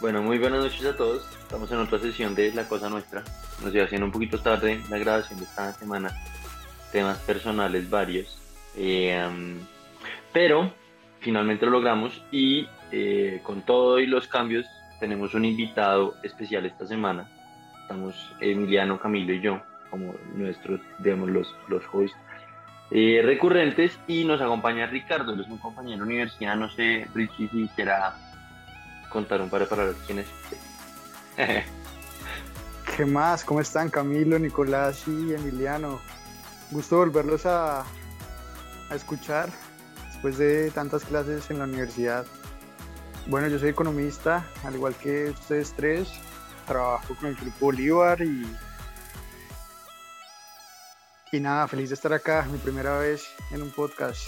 Bueno, muy buenas noches a todos. Estamos en otra sesión de La Cosa Nuestra. Nos iba haciendo un poquito tarde la grabación de esta semana. Temas personales varios. Eh, pero finalmente lo logramos y eh, con todo y los cambios tenemos un invitado especial esta semana. Estamos Emiliano, Camilo y yo como nuestros, digamos, los, los hosts eh, recurrentes y nos acompaña Ricardo, él es un compañero de universidad, no sé, Richie, si será contar un par de palabras quién es. ¿Qué más? ¿Cómo están Camilo, Nicolás y Emiliano? Gusto volverlos a, a escuchar después de tantas clases en la universidad. Bueno, yo soy economista, al igual que ustedes tres. Trabajo con el Grupo Bolívar y. Y nada, feliz de estar acá, mi primera vez en un podcast.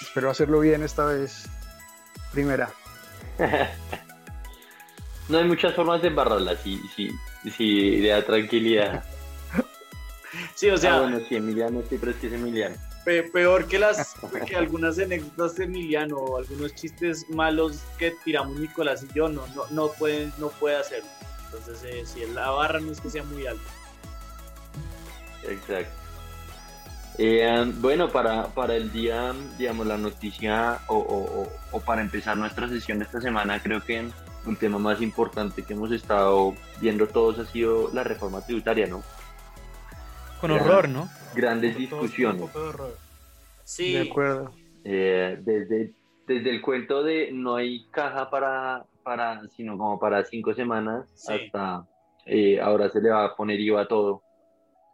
Espero hacerlo bien esta vez. Primera. no hay muchas formas de embarrarla, si, si, si da tranquilidad. Sí, o sea. Ah, bueno, sí, Emiliano sí, pero es que es Emiliano. peor que las que algunas anécdotas de Emiliano o algunos chistes malos que tiramos Nicolás y yo no no no pueden no puede hacerlo entonces eh, si la barra no es que sea muy alta exacto eh, bueno para, para el día digamos la noticia o, o, o, para empezar nuestra sesión esta semana creo que un tema más importante que hemos estado viendo todos ha sido la reforma tributaria no con horror, ¿no? Grandes discusiones. Sí. De acuerdo. Eh, desde, desde el cuento de no hay caja para, para sino como para cinco semanas, hasta eh, ahora se le va a poner IVA a todo.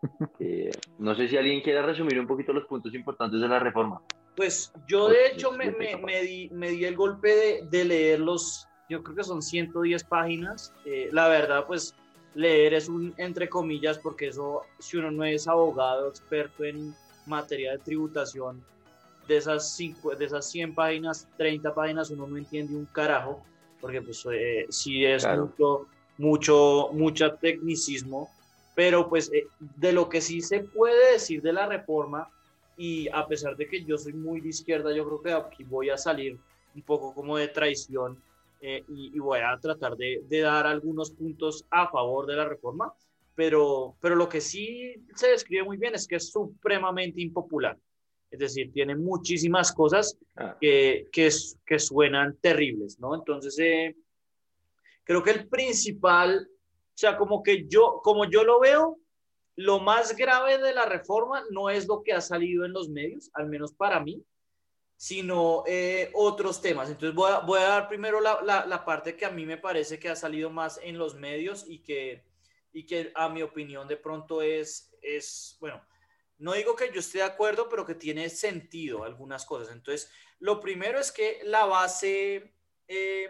Eh, no sé si alguien quiere resumir un poquito los puntos importantes de la reforma. Pues yo de hecho me, me, me, di, me di, el golpe de, de, leer los, yo creo que son 110 páginas. la verdad, pues leer es un entre comillas porque eso, si uno no es abogado experto en materia de tributación, de esas, cinco, de esas 100 páginas, 30 páginas uno no entiende un carajo, porque pues eh, sí es claro. mucho, mucho, mucho tecnicismo, pero pues eh, de lo que sí se puede decir de la reforma, y a pesar de que yo soy muy de izquierda, yo creo que aquí voy a salir un poco como de traición, eh, y, y, voy a tratar de, de, dar algunos puntos a favor de la reforma, pero, pero lo que sí se describe muy bien es que es supremamente impopular. Es decir, tiene muchísimas cosas Ah. que, que, que suenan terribles, ¿no? Entonces, eh, creo que el principal, o sea, como que yo, como yo lo veo, lo más grave de la reforma no es lo que ha salido en los medios, al menos para mí, sino eh, otros temas. Entonces voy a, voy a dar primero la, la, parte que a mí me parece que ha salido más en los medios y que, y que a mi opinión de pronto es, es, bueno, no digo que yo esté de acuerdo, pero que tiene sentido algunas cosas. Entonces, lo primero es que la base, eh,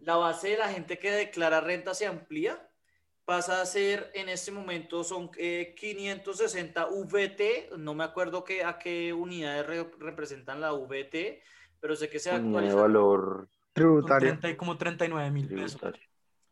la base de la gente que declara renta se amplía pasa a ser en este momento son eh, 560 VT, no me acuerdo que, a qué unidades re, representan la VT, pero sé que se actualiza. valor tributario. 30, como 39 mil pesos.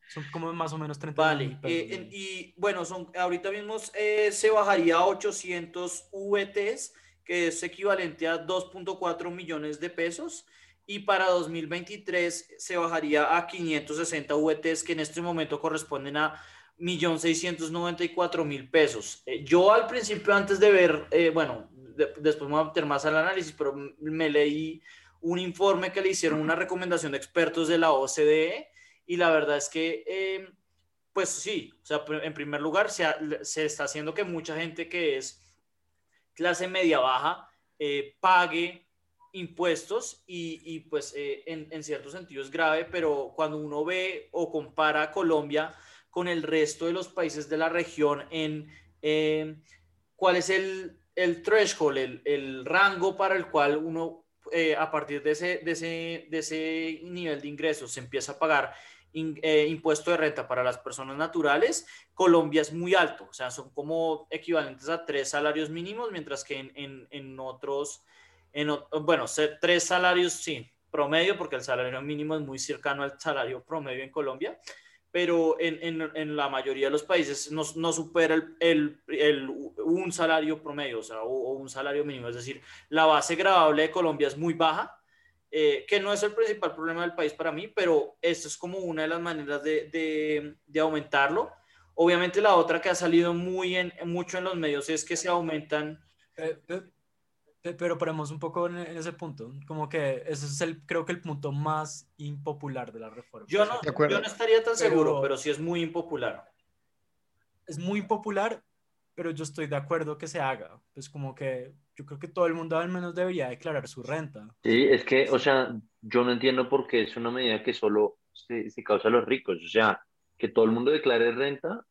Son como más o menos 30 Vale, mil pesos. eh, y bueno, son, ahorita mismo eh, se bajaría a 800 VTs, que es equivalente a 2.4 millones de pesos y para 2023 se bajaría a 560 VTs que en este momento corresponden a 1.694.000 pesos. Eh, yo al principio, antes de ver, eh, bueno, de, después me voy a meter más al análisis, pero me leí un informe que le hicieron una recomendación de expertos de la OCDE y la verdad es que, eh, pues sí, o sea, en primer lugar, se, ha, se, está haciendo que mucha gente que es clase media baja eh, pague impuestos y, y pues eh, en, en cierto sentido es grave, pero cuando uno ve o compara Colombia, con el resto de los países de la región en eh, cuál es el, el threshold, el, el, rango para el cual uno, eh, a partir de ese, de, ese, de ese nivel de ingresos, se empieza a pagar eh, impuesto de renta para las personas naturales, Colombia es muy alto, o sea, son como equivalentes a tres salarios mínimos, mientras que en, en, en otros, en, bueno, tres salarios, sí, promedio, porque el salario mínimo es muy cercano al salario promedio en Colombia pero en, en, en, la mayoría de los países no, no supera el, el, el, un salario promedio, o sea, o, o, un salario mínimo. Es decir, la base gravable de Colombia es muy baja eh, que no es el principal problema del país para mí, pero esto es como una de las maneras de, de, aumentarlo. Obviamente la otra que ha salido muy en, mucho en los medios es que se aumentan... pero paremos un poco en, ese punto, como que ese es el, creo que el punto más impopular de la reforma. Yo no, yo no estaría tan seguro, pero sí es muy impopular. Es muy popular, pero yo estoy de acuerdo que se haga. Pues como que yo creo que todo el mundo al menos debería declarar su renta. Sí, es que, o sea, yo no entiendo por qué es una medida que solo se, causa a los ricos. O sea, que todo el mundo declare renta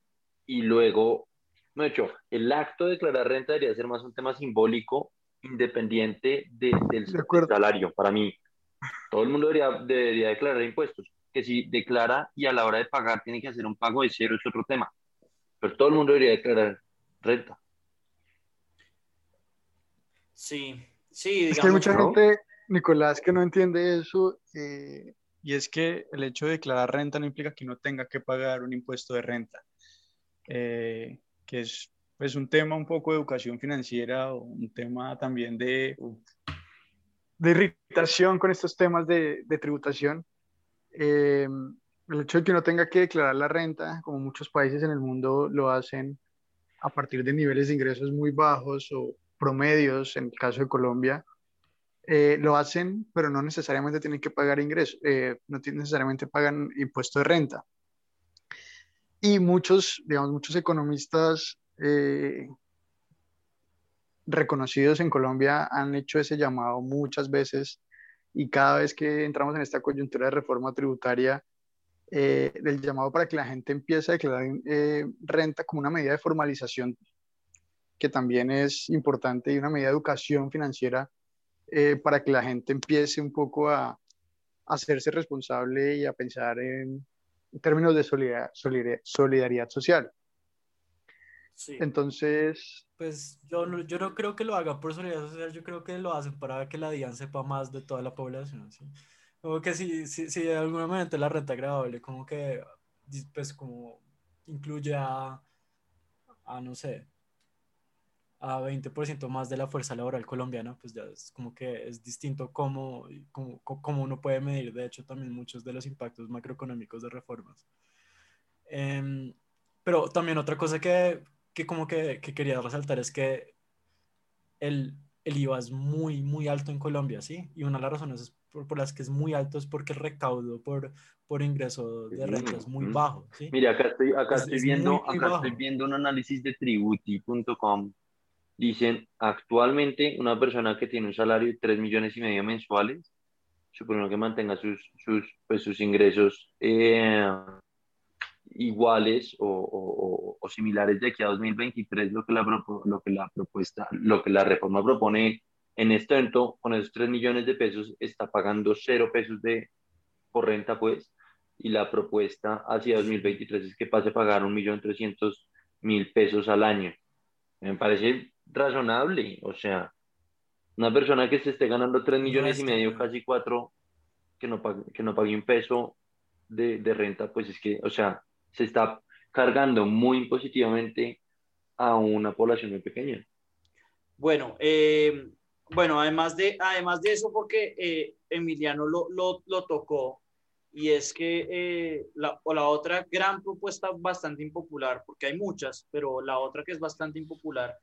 y luego, no hecho, el acto de declarar renta debería ser más un tema simbólico, independiente del salario, para mí. Todo el mundo debería, debería declarar impuestos. Que si declara y a la hora de pagar tiene que hacer un pago de cero, es otro tema. Pero todo el mundo debería declarar renta. Sí, sí. es que hay mucha gente, Nicolás, que no entiende eso. Eh, y es que el hecho de declarar renta no implica que uno tenga que pagar un impuesto de renta, eh, que es pues, un tema un poco de educación financiera un tema también de, de irritación con estos temas de, de tributación. Eh, el hecho de que uno tenga que declarar la renta, como muchos países en el mundo lo hacen a partir de niveles de ingresos muy bajos o promedios, en el caso de Colombia, eh, lo hacen, pero no necesariamente tienen que pagar ingresos, eh, no necesariamente pagan impuesto de renta. Y muchos, digamos, muchos economistas eh, reconocidos en Colombia han hecho ese llamado muchas veces y cada vez que entramos en esta coyuntura de reforma tributaria, del llamado para que la gente empiece a declarar renta como una medida de formalización que también es importante y una medida de educación financiera eh, para que la gente empiece un poco a, hacerse responsable y a pensar en, términos de solidaridad, social. Sí. Entonces... Pues yo no, yo no creo que lo haga por solidaridad social, yo creo que lo hacen para que la DIAN sepa más de toda la población. ¿sí? Como que si, si, si de alguna manera la renta agradable, como que, pues como incluye a, a no sé, a 20% más de la fuerza laboral colombiana, pues ya es como que es distinto cómo, cómo, uno puede medir, de hecho, también muchos de los impactos macroeconómicos de reformas. Em, pero también otra cosa que, que como que, que, quería resaltar es que el, el, IVA es muy, muy alto en Colombia, ¿sí? Y una de las razones por, por, las que es muy alto es porque el recaudo por, por ingreso de renta es muy bajo, ¿sí? Mira, acá estoy, acá estoy viendo, acá estoy viendo un análisis de tributi.com Dicen, actualmente una persona que tiene un salario de 3 millones y medio mensuales, suponiendo que mantenga sus, sus, pues, sus ingresos eh, iguales o, o, o, similares de aquí a 2023, lo que, la, lo, que la propuesta, lo que la reforma propone en este evento, con esos 3 millones de pesos, está pagando 0 pesos de, por renta, pues, y la propuesta hacia 2023 es que pase a pagar 1.300.000 pesos al año. Me parece razonable. O sea, una persona que se esté ganando 3 millones y medio, casi 4, que no pague, que no pague un peso de, de renta, pues es que, o sea, se está cargando muy positivamente a una población muy pequeña. Bueno, eh, bueno, además de, además de eso, porque eh, Emiliano lo, lo, lo, tocó, y es que eh, la, o la otra gran propuesta bastante impopular, porque hay muchas, pero la otra que es bastante impopular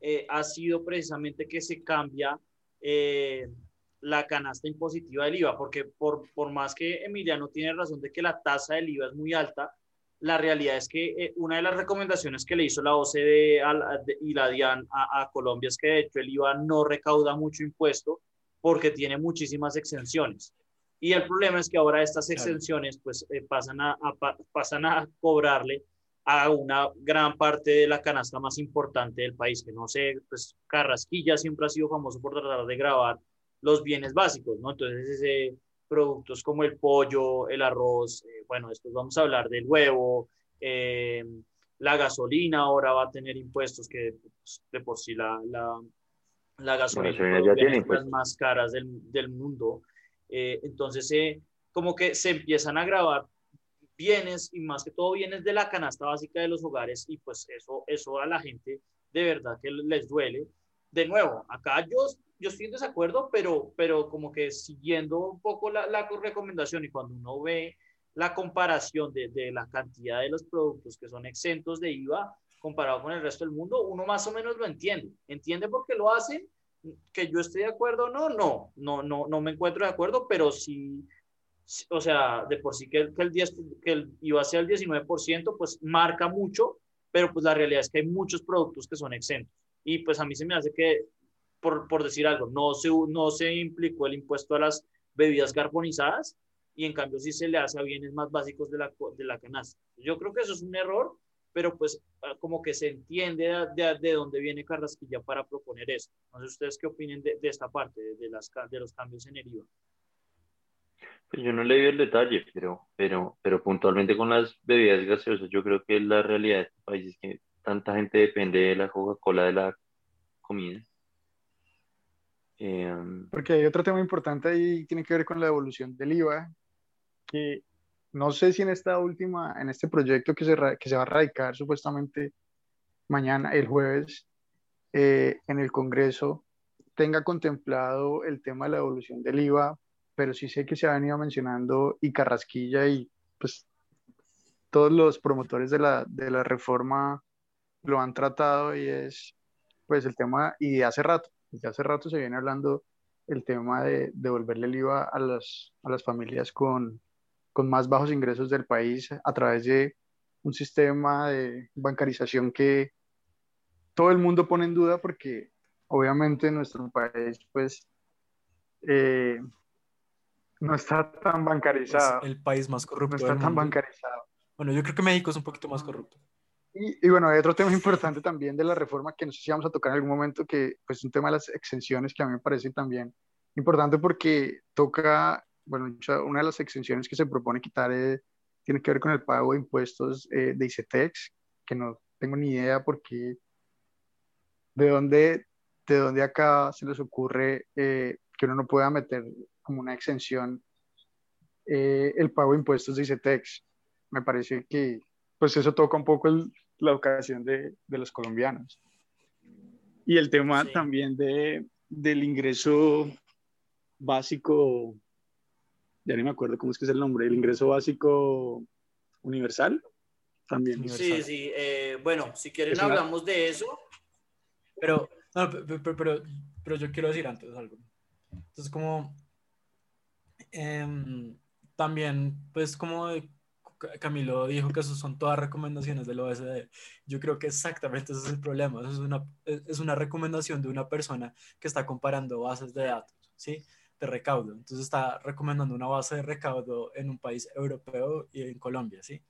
eh, ha sido precisamente que se cambia eh, la canasta impositiva del IVA, porque por, por, más que Emiliano tiene razón de que la tasa del IVA es muy alta, la realidad es que eh, una de las recomendaciones que le hizo la OCDE y la DIAN a, Colombia es que de hecho el IVA no recauda mucho impuesto porque tiene muchísimas exenciones. Y el problema es que ahora estas exenciones pues pasan, a, pasan a cobrarle a una gran parte de la canasta más importante del país, que no sé, pues Carrasquilla siempre ha sido famoso por tratar de grabar los bienes básicos, ¿no? Entonces, ese, productos como el pollo, el arroz, eh, bueno, después vamos a hablar del huevo, eh, la gasolina ahora va a tener impuestos que pues, de por sí la, la, la gasolina ya tiene las más caras del, del mundo. Eh, entonces, como que se empiezan a grabar bienes y más que todo bienes de la canasta básica de los hogares y pues eso, eso a la gente de verdad que les duele. De nuevo, acá yo yo estoy en desacuerdo, pero, pero como que siguiendo un poco la, la recomendación y cuando uno ve la comparación de, de, la cantidad de los productos que son exentos de IVA comparado con el resto del mundo, uno más o menos lo entiende. Entiende por qué lo hacen, que yo esté de acuerdo o no, no, no, no, no me encuentro de acuerdo, pero sí, o sea, de por sí que que el, 10, que el IVA sea el 19%, pues marca mucho, pero pues la realidad es que hay muchos productos que son exentos. Y pues a mí se me hace que, por, por decir algo, no se, no se implicó el impuesto a las bebidas carbonizadas y en cambio sí se le hace a bienes más básicos de la, de la canasta. Yo creo que eso es un error, pero pues ah, como que se entiende de, de, dónde viene Carrasquilla para proponer eso. No sé ustedes qué opinen de, de esta parte, de, las, de los cambios en el IVA. Pues yo no le vi el detalle, pero, pero, pero puntualmente con las bebidas gaseosas, yo creo que la realidad de este país es que tanta gente depende de la Coca-Cola de la comida. Eh, Porque hay otro tema importante ahí, tiene que ver con la evolución del IVA, que no sé si en esta última, en este proyecto que se, que se va a radicar supuestamente mañana, el jueves, eh, en el Congreso, tenga contemplado el tema de la evolución del IVA pero sí sé que se ha venido mencionando y Carrasquilla y pues todos los promotores de la, de la reforma lo han tratado y es pues el tema, y de hace rato, desde hace rato se viene hablando el tema de devolverle el IVA a las, a las familias con, con más bajos ingresos del país a través de un sistema de bancarización que todo el mundo pone en duda porque obviamente en nuestro país pues eh, no está tan bancarizado. Es el país más corrupto. No está tan bancarizado. Bueno, yo creo que México es un poquito más corrupto. Y, bueno, hay otro tema importante también de la reforma que no sé si vamos a tocar en algún momento, que pues un tema de las exenciones que a mí me parece también importante porque toca, bueno, una de las exenciones que se propone quitar es, tiene que ver con el pago de impuestos eh, de ICETEX, que no tengo ni idea por qué, de dónde, de dónde acá se les ocurre eh, que uno no pueda meter como una exención eh, el pago de impuestos de ICETEX. Me parece que pues eso toca un poco el, la educación de, de, los colombianos. Y el tema sí. también de, del ingreso básico, ya no me acuerdo cómo es que es el nombre, el ingreso básico universal. También. Sí, sí. Eh, bueno, si quieren es hablamos una... de eso. Pero, no, pero, pero, pero, yo quiero decir antes algo. Entonces, como eh, también, pues como Camilo dijo que eso son todas recomendaciones del OSD. Yo creo que exactamente ese es el problema. Es una, es una recomendación de una persona que está comparando bases de datos, ¿sí? De recaudo. Entonces está recomendando una base de recaudo en un país europeo y en Colombia, ¿sí?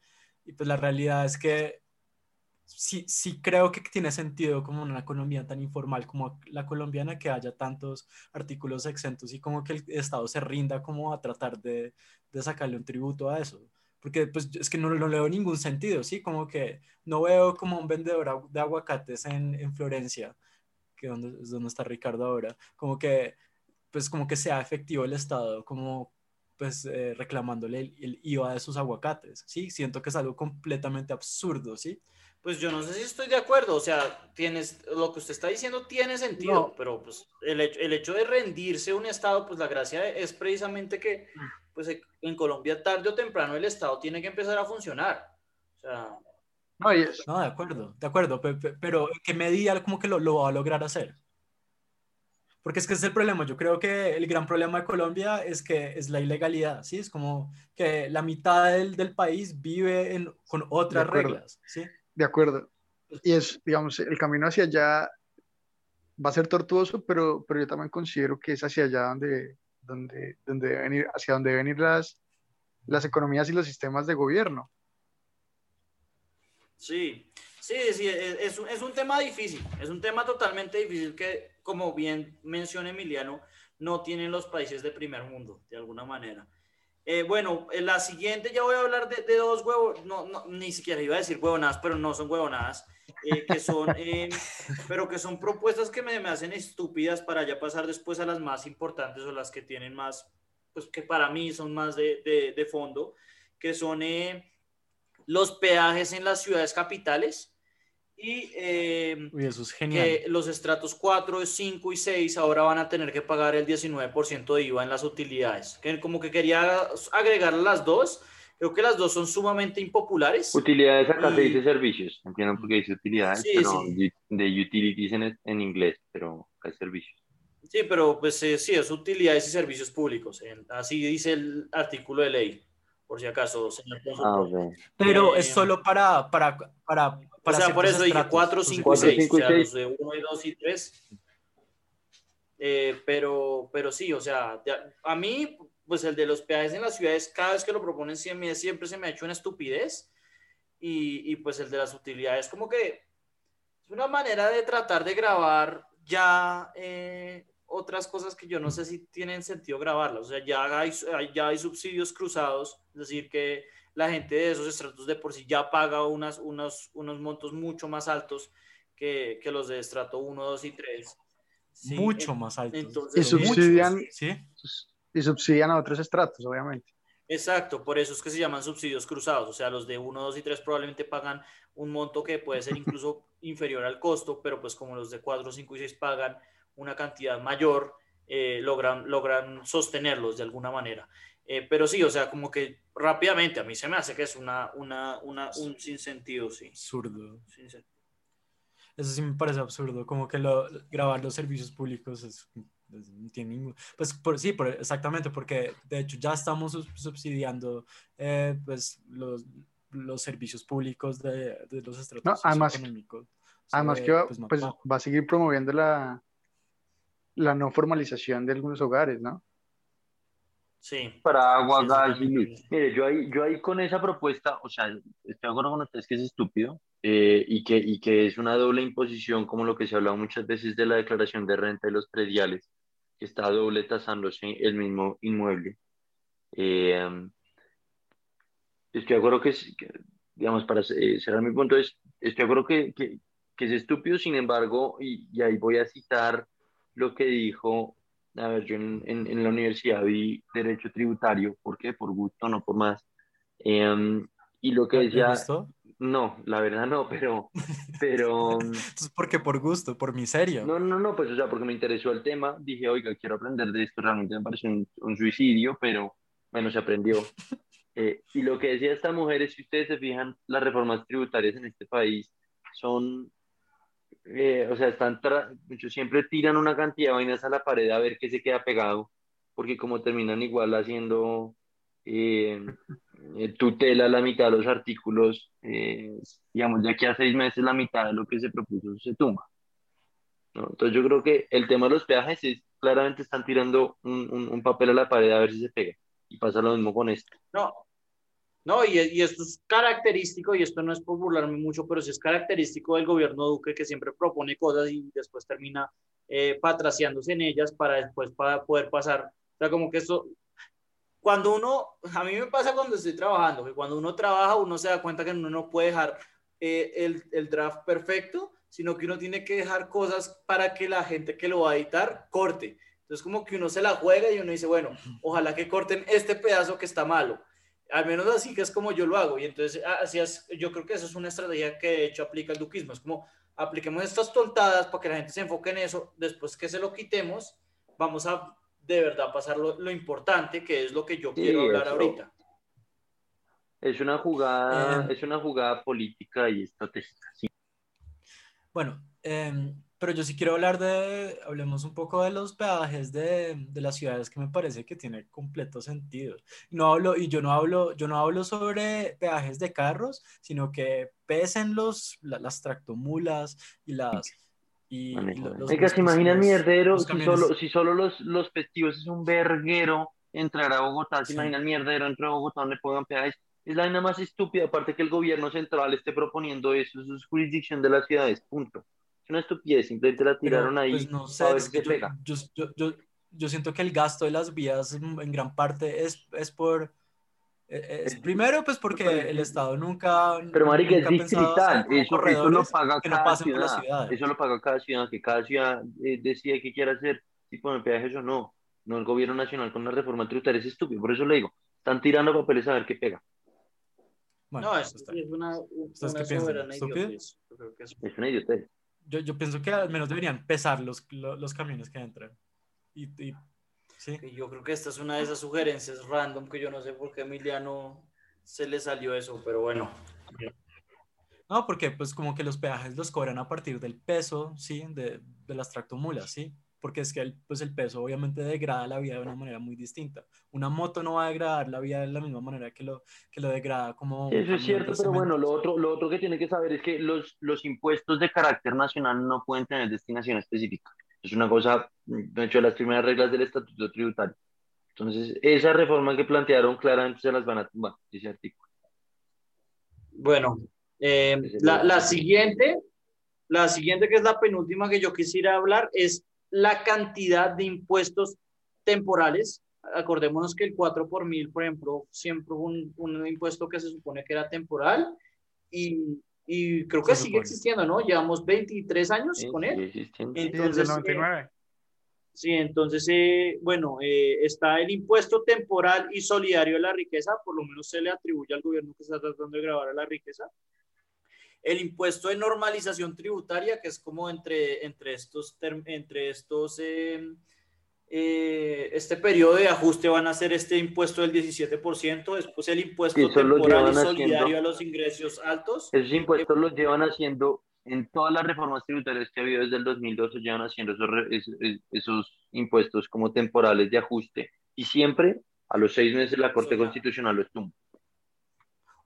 Y pues la realidad es que sí, sí creo que tiene sentido como una economía tan informal como la colombiana que haya tantos artículos exentos y como que el Estado se rinda como a tratar de, de sacarle un tributo a eso. Porque pues es que no, no le veo ningún sentido, ¿sí? Como que no veo como un vendedor de aguacates en, en Florencia, que donde, es donde está Ricardo ahora, como que pues como que sea efectivo el Estado, como pues eh, reclamándole el, el, IVA de sus aguacates, ¿sí? Siento que es algo completamente absurdo, ¿sí? Pues yo no sé si estoy de acuerdo, o sea, tienes, lo que usted está diciendo tiene sentido, no. pero pues el hecho, el hecho de rendirse un Estado, pues la gracia es precisamente que pues en Colombia tarde o temprano el Estado tiene que empezar a funcionar. O sea... No, no de acuerdo, de acuerdo, pero, pero ¿en qué medida como que lo, lo va a lograr hacer? Porque es que ese es el problema. Yo creo que el gran problema de Colombia es que es la ilegalidad, ¿sí? Es como que la mitad del, del país vive en, con otras reglas, ¿sí? De acuerdo. Y es, digamos, el camino hacia allá va a ser tortuoso, pero, pero yo también considero que es hacia allá donde, donde, donde deben ir, hacia donde deben ir las, las economías y los sistemas de gobierno. Sí, sí, sí, es, es, un tema difícil, es un tema totalmente difícil que, como bien menciona Emiliano, no tienen los países de primer mundo, de alguna manera. Eh, bueno, en la siguiente ya voy a hablar de, dos huevos, no, ni siquiera iba a decir huevonadas, pero no son huevonadas, eh, que son, eh, pero que son propuestas que me, me, hacen estúpidas para ya pasar después a las más importantes o las que tienen más, pues que para mí son más de, de, fondo, que son eh, los peajes en las ciudades capitales. Y eh, Uy, eso es genial. que los estratos 4, 5 y 6 ahora van a tener que pagar el 19% de IVA en las utilidades. Que como que quería agregar las dos. Creo que las dos son sumamente impopulares. Utilidades acá se Y- dice servicios. Entiendo por qué dice utilidades, Sí, pero sí. de utilities en, en inglés, pero acá es servicios. Sí, pero pues eh, sí, es utilidades y servicios públicos. en- así dice el artículo de ley, por si acaso, señor. Ah, ok. Pero eh, es solo para, para, para, O sea, por eso dije estratos. 4, Entonces, 5 y cuatro, 6. cinco O sea, seis. los de 1 y 2 y 3. pero, pero sí, o sea, ya- a mí, pues el de los peajes en las ciudades, cada vez que lo proponen, siempre, siempre se me ha hecho una estupidez. Y, y pues el de las utilidades, como que es una manera de tratar de grabar ya eh, otras cosas que yo no sé si tienen sentido grabarlas. O sea, ya hay, ya hay subsidios cruzados, es decir, que la gente de esos estratos de por sí ya paga unas, unos, unos montos mucho más altos que, que los de estrato 1, 2 y 3. Sí, mucho en- más altos. entonces, Y mucho, subsidian- ¿Sí? Y subsidian a otros estratos, obviamente. Exacto, por eso es que se llaman subsidios cruzados. O sea, los de 1, 2 y 3 probablemente pagan un monto que puede ser incluso inferior al costo, pero pues como los de 4, 5 y 6 pagan una cantidad mayor, eh, logran, logran sostenerlos de alguna manera. Eh, pero sí, o sea, como que rápidamente a mí se me hace que es una, una, una, un sinsentido, sí. Absurdo. Sin sentido. Eso sí me parece absurdo, como que lo, grabar los servicios públicos es, es- no tiene ningún... Pues por, sí, por- exactamente, porque de hecho ya estamos sub- subsidiando eh, pues, los, los servicios públicos de, de los estratos No, además- socioeconómicos. Además que va, pues, no pues, va a seguir promoviendo la, la no formalización de algunos hogares, ¿no? Sí. Para agua, Sí, gas y luz. Mire, yo ahí, yo ahí con esa propuesta, o sea, estoy de acuerdo con ustedes que es estúpido eh, y, que, y que es una doble imposición, como lo que se ha hablado muchas veces de la declaración de renta de los prediales, que está doble tasándose el mismo inmueble. Eh, estoy de acuerdo que, es, que, digamos, para eh, cerrar mi punto, es, estoy de acuerdo que, que, que es estúpido, sin embargo, y, y ahí voy a citar lo que dijo a ver, yo en, en, en la universidad vi derecho tributario, ¿por qué? Por gusto, no por más. Eh, y lo que ¿Te decía, gustó? no, la verdad no, pero, pero, Entonces, ¿por qué por gusto? ¿Por miseria? no, no, no, pues, o sea, porque me interesó el tema, dije, oiga, quiero aprender de esto, realmente me pareció un, un suicidio, pero bueno, se aprendió. Eh, y lo que decía esta mujer es, si ustedes se fijan, las reformas tributarias en este país son eh, o sea, están muchos siempre tiran una cantidad de vainas a la pared a ver qué se queda pegado, porque como terminan igual haciendo eh, eh, tutela la mitad de los artículos, eh, digamos, de aquí a seis meses la mitad de lo que se propuso se tumba. ¿no? Entonces yo creo que el tema de los peajes es, claramente están tirando un, un, un papel a la pared a ver si se pega. Y pasa lo mismo con esto. No, no, y, esto es característico, y esto no es por burlarme mucho, pero sí es característico del gobierno Duque que siempre propone cosas y después termina eh, patraciándose en ellas para después para poder pasar. O sea, como que esto, cuando uno, a mí me pasa cuando estoy trabajando, que cuando uno trabaja uno se da cuenta que uno no puede dejar eh, el, el draft perfecto, sino que uno tiene que dejar cosas para que la gente que lo va a editar corte. Entonces como que uno se la juega y uno dice, bueno, ojalá que corten este pedazo que está malo. Al menos así que es como yo lo hago. Y entonces, así es, yo creo que eso es una estrategia que de hecho aplica el duquismo. Es como, apliquemos estas tontadas para que la gente se enfoque en eso. Después que se lo quitemos, vamos a de verdad pasar lo, lo importante, que es lo que yo Sí, quiero hablar eso. ahorita. Es una jugada, Eh. es una jugada política y estratégica. sí. Bueno, em, pero yo sí quiero hablar de, hablemos un poco de los peajes de, de las ciudades que me parece que tiene completo sentido. No hablo, y yo no hablo, yo no hablo sobre peajes de carros, sino que pesen los, la- las tractomulas y las... Y, y lo- los Oiga, ¿se imagina el los- mierdero? los Si solo, si solo los, los festivos es un verguero entrar a Bogotá, ¿se Sí. imagina el mierdero entrar a Bogotá donde pongan peajes? Es la vaina más estúpida, aparte que el gobierno central esté proponiendo eso, eso es jurisdicción de las ciudades, punto. Es una estupidez, simplemente la Pero, tiraron ahí pues, no sé, a ver es que yo, pega. yo, yo, yo, yo siento que el gasto de las vías en, gran parte es, es por... eh, es Es- primero, pues porque el Estado nunca... Pero marica, es distrital, eso, eso lo paga que no cada pasen por las ciudad, ciudades. eso lo paga cada ciudad, que cada ciudad eh, decide qué quiere hacer, si ponen peajes o no, no el gobierno nacional con una reforma tributaria, es estúpido, por eso le digo, están tirando papeles a ver qué pega. Bueno, no, eso es, está es una, ¿Ustedes una soberana idiotez. Es una idiotez. Yo, yo pienso que al menos deberían pesar los, lo- los camiones que entran. Y, y- sí. yo creo que esta es una de esas sugerencias random que yo no sé por qué Emiliano se le salió eso, pero bueno. No, porque pues como que los peajes los cobran a partir del peso, ¿sí? De, de las tractomulas, ¿sí? Porque es que el, pues el peso obviamente degrada la vida de una manera muy distinta. Una moto no va a degradar la vida de la misma manera que lo, que lo degrada como... Eso es cierto, pero bueno, lo otro, lo otro que tiene que saber es que los, los impuestos de carácter nacional no pueden tener destinación específica. Es una cosa, de hecho, las primeras reglas del estatuto tributario. Entonces, esa reforma que plantearon claramente se las van a tumbar, dice artículo. Bueno, eh, la, la siguiente, la siguiente que es la penúltima que yo quisiera hablar es la cantidad de impuestos temporales. Acordémonos que el 4 por mil, por ejemplo, siempre hubo un, un impuesto que se supone que era temporal y, y creo que Se sigue supone. existiendo, ¿no? Llevamos 23 años Sí, con él. Entonces, el 99. Sí, entonces, eh, bueno, eh, está el impuesto temporal y solidario de la riqueza, por lo menos se le atribuye al gobierno que está tratando de grabar a la riqueza. El impuesto de normalización tributaria, que es como entre, entre estos, entre estos eh, eh, este periodo de ajuste van a ser este impuesto del 17%, después el impuesto temporal y solidario haciendo. a los ingresos altos. Esos impuestos los llevan haciendo, en todas las reformas tributarias que ha habido desde el 2012, llevan haciendo esos, esos impuestos como temporales de ajuste. Y siempre, a los seis meses, la Corte. Constitucional los tumba.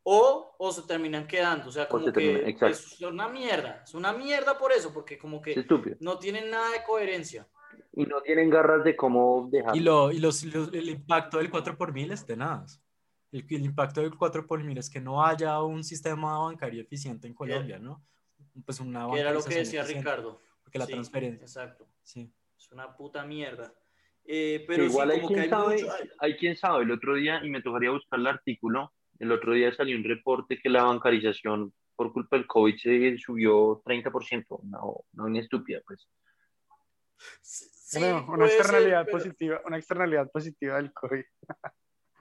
O, o se terminan quedando. O sea, como se que terminan, exacto. es una mierda. Es una mierda por eso, porque como que estúpido. no tienen nada de coherencia. Y no tienen garras de cómo dejarlo. Y, lo, y los, los- el impacto del 4 por mil es tenaz. El, el impacto del 4 por mil es que no haya un sistema bancario eficiente en Colombia, ¿no? Pues una Que era lo que decía eficiente, Ricardo. Porque la Sí, transferencia, Exacto. sí. Es una puta mierda. Eh, Que pero igual sí, hay como que quien hay sabe, mucho. ay, hay quien sabe, el otro día, y me tocaría buscar el artículo, el otro día salió un reporte que la bancarización por culpa del COVID se subió 30%, una, una vaina estúpida, pues. sí, Bueno, una ser, externalidad pero- positiva, una externalidad positiva del COVID.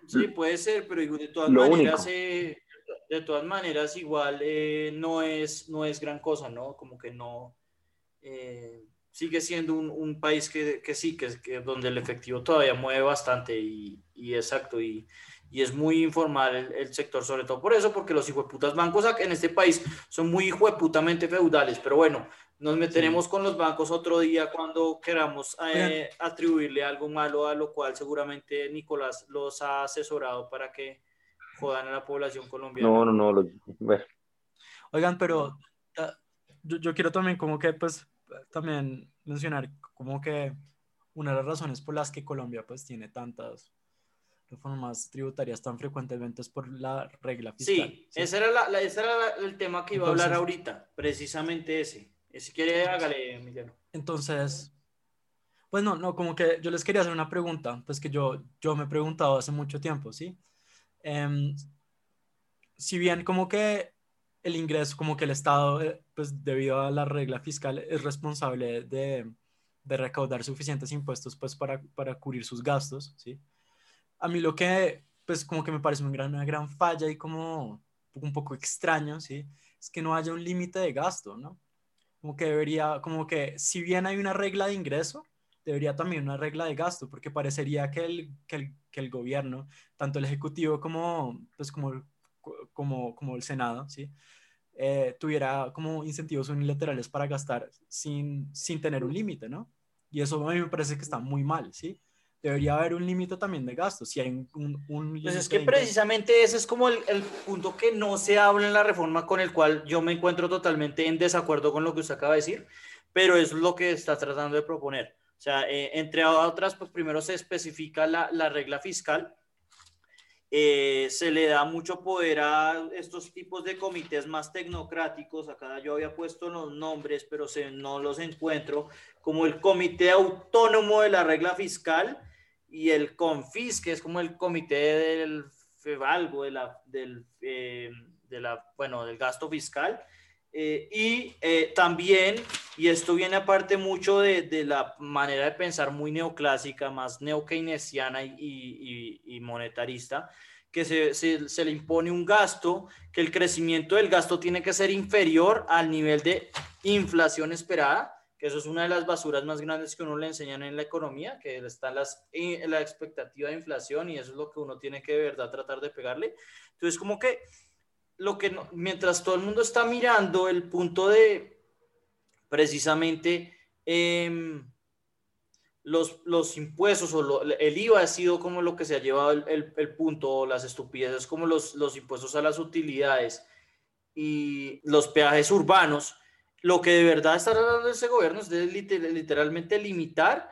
Sí, puede ser, pero de todas Lo maneras, eh, de todas maneras, igual eh, no, es, no es gran cosa, ¿no? Como que no. eh, sigue siendo un, un país que, que sí, que, que donde el efectivo todavía mueve bastante y, y exacto, y, y es muy informal el, el sector, sobre todo por eso, porque los hijueputas bancos en este país son muy hijueputamente feudales, pero bueno, nos meteremos con los bancos otro día cuando queramos eh, atribuirle algo malo, a lo cual seguramente Nicolás los ha asesorado para que jodan a la población colombiana. No, no, no, bueno, Oigan, pero yo, yo quiero también como que pues también mencionar como que una de las razones por las que Colombia pues tiene tantas reformas tributarias tan frecuentemente es por la regla fiscal. Sí, ese era, la, la- ese era el tema que iba a hablar Entonces- ahorita, precisamente ese. Eh, Si quiere, hágale, Emiliano. Entonces, pues no, no, como que yo les quería hacer una pregunta, pues que yo, yo me he preguntado hace mucho tiempo, ¿sí? Em, si bien como que el ingreso, como que el Estado, eh, pues debido a la regla fiscal, es responsable de, de recaudar suficientes impuestos, pues para, para cubrir sus gastos, ¿sí? A mí lo que, pues como que me parece un gran, una gran falla y como un poco extraño, ¿sí? Es que no haya un límite de gasto, ¿no? como que debería, como que si bien hay una regla de ingreso, debería también una regla de gasto, porque parecería que el, que el, que el gobierno, tanto el ejecutivo como, pues como, como, como el Senado, ¿sí? Eh, tuviera como incentivos unilaterales para gastar sin, sin tener un límite, ¿no? Y eso a mí me parece que está muy mal, ¿sí? Debería haber un límite también de gasto, si hay un, un, un Pues es que precisamente ese es como el, el punto que no se habla en la reforma con el cual yo me encuentro totalmente en desacuerdo con lo que usted acaba de decir, pero es lo que está tratando de proponer. O sea, eh, entre otras, pues primero se especifica la, la regla fiscal, eh, se le da mucho poder a estos tipos de comités más tecnocráticos. Acá yo había puesto los nombres, pero se, no los encuentro, como el Comité Autónomo de la Regla Fiscal y el CONFIS, que es como el comité del FEVALGO, de la, del, eh, de la, bueno, del gasto fiscal. Eh, y eh, también y esto viene aparte mucho de, de la manera de pensar muy neoclásica, más neo-keynesiana y, y, monetarista, que se, se, le impone un gasto, que el crecimiento del gasto tiene que ser inferior al nivel de inflación esperada, que eso es una de las basuras más grandes que uno le enseñan en la economía, que está las, eh, la expectativa de inflación y eso es lo que uno tiene que de verdad tratar de pegarle. Entonces, como que lo que mientras todo el mundo está mirando el punto de precisamente eh, los, los, impuestos o el IVA ha sido como lo que se ha llevado el, el, punto, las estupideces como los, los impuestos a las utilidades y los peajes urbanos. Lo que de verdad está tratando ese gobierno es de literalmente limitar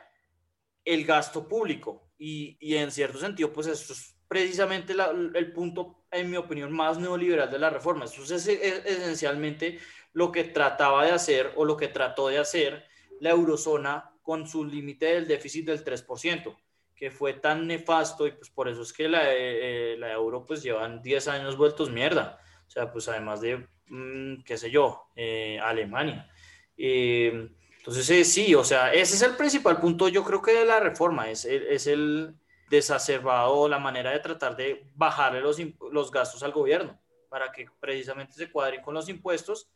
el gasto público y, y en cierto sentido, pues eso es precisamente el punto, en mi opinión, más neoliberal de la reforma. Eso es, es esencialmente lo que trataba de hacer o lo que trató de hacer la eurozona con su límite del déficit del 3%, que fue tan nefasto y pues por eso es que la, eh, la euro pues llevan 10 años vueltos mierda. O sea, pues además de, mm, qué sé yo, eh, Alemania. Eh, entonces, sí, o sea, ese es el principal punto, yo creo que de la reforma, es, es el desacerbado, la manera de tratar de bajarle los, los gastos al gobierno para que precisamente se cuadren con los impuestos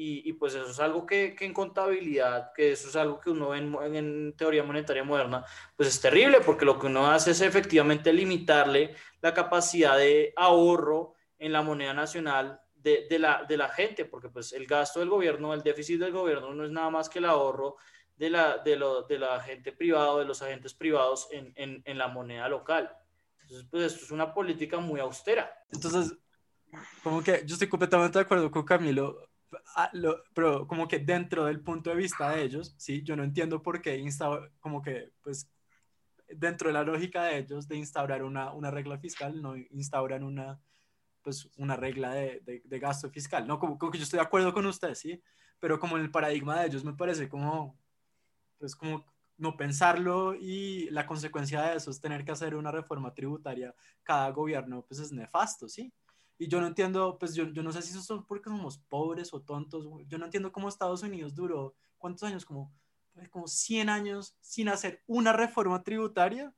y, pues eso es algo que, en contabilidad, que eso es algo que uno en, en, teoría monetaria moderna, pues es terrible, porque lo que uno hace es efectivamente limitarle la capacidad de ahorro en la moneda nacional de, de, la, de la gente, porque pues el gasto del gobierno, el déficit del gobierno no es nada más que el ahorro de la, de lo, de la gente privada, de los agentes privados en, en, en la moneda local. Entonces, pues esto es una política muy austera. Entonces, como que yo estoy completamente de acuerdo con Camilo pero como que dentro del punto de vista de ellos, sí, yo no entiendo por qué como que, pues, dentro de la lógica de ellos de instaurar una, una regla fiscal, no instauran una, pues, una regla de, de, gasto fiscal, ¿no? Como, como, que yo estoy de acuerdo con usted, sí, pero como el paradigma de ellos me parece como, pues, como no pensarlo y la consecuencia de eso es tener que hacer una reforma tributaria cada gobierno, pues, es nefasto, sí. Y yo no entiendo, pues yo, yo no sé si eso es porque somos pobres o tontos. Yo no entiendo cómo Estados Unidos duró, ¿cuántos años? Como, como 100 años sin hacer una reforma tributaria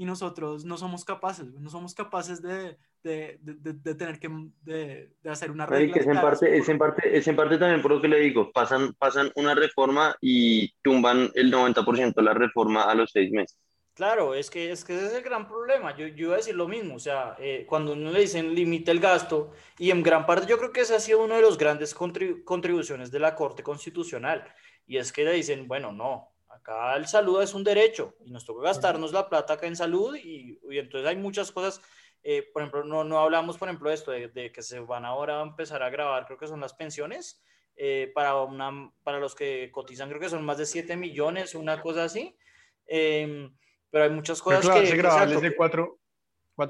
y nosotros no somos capaces, no somos capaces de, de, de, de tener que de, hacer una regla. Es en, parte, es, en parte, es en parte también por lo que le digo, pasan, pasan una reforma y tumban el 90% de la reforma a los seis meses. Claro, es que, es que ese es el gran problema. Yo, yo iba a decir lo mismo, o sea, eh, cuando uno le dicen limita el gasto, y en gran parte yo creo que esa ha sido una de las grandes contribuciones de la Corte Constitucional, y es que le dicen, bueno, no, acá el salud es un derecho, y nos toca gastarnos la plata acá en salud, y, y entonces hay muchas cosas, eh, por ejemplo, no, no hablamos, por ejemplo, de esto, de, que se van ahora a empezar a grabar, creo que son las pensiones, eh, para, una, para los que cotizan, creo que son más de 7 millones, una cosa así. Eh, pero hay muchas cosas la base grabable es de 4,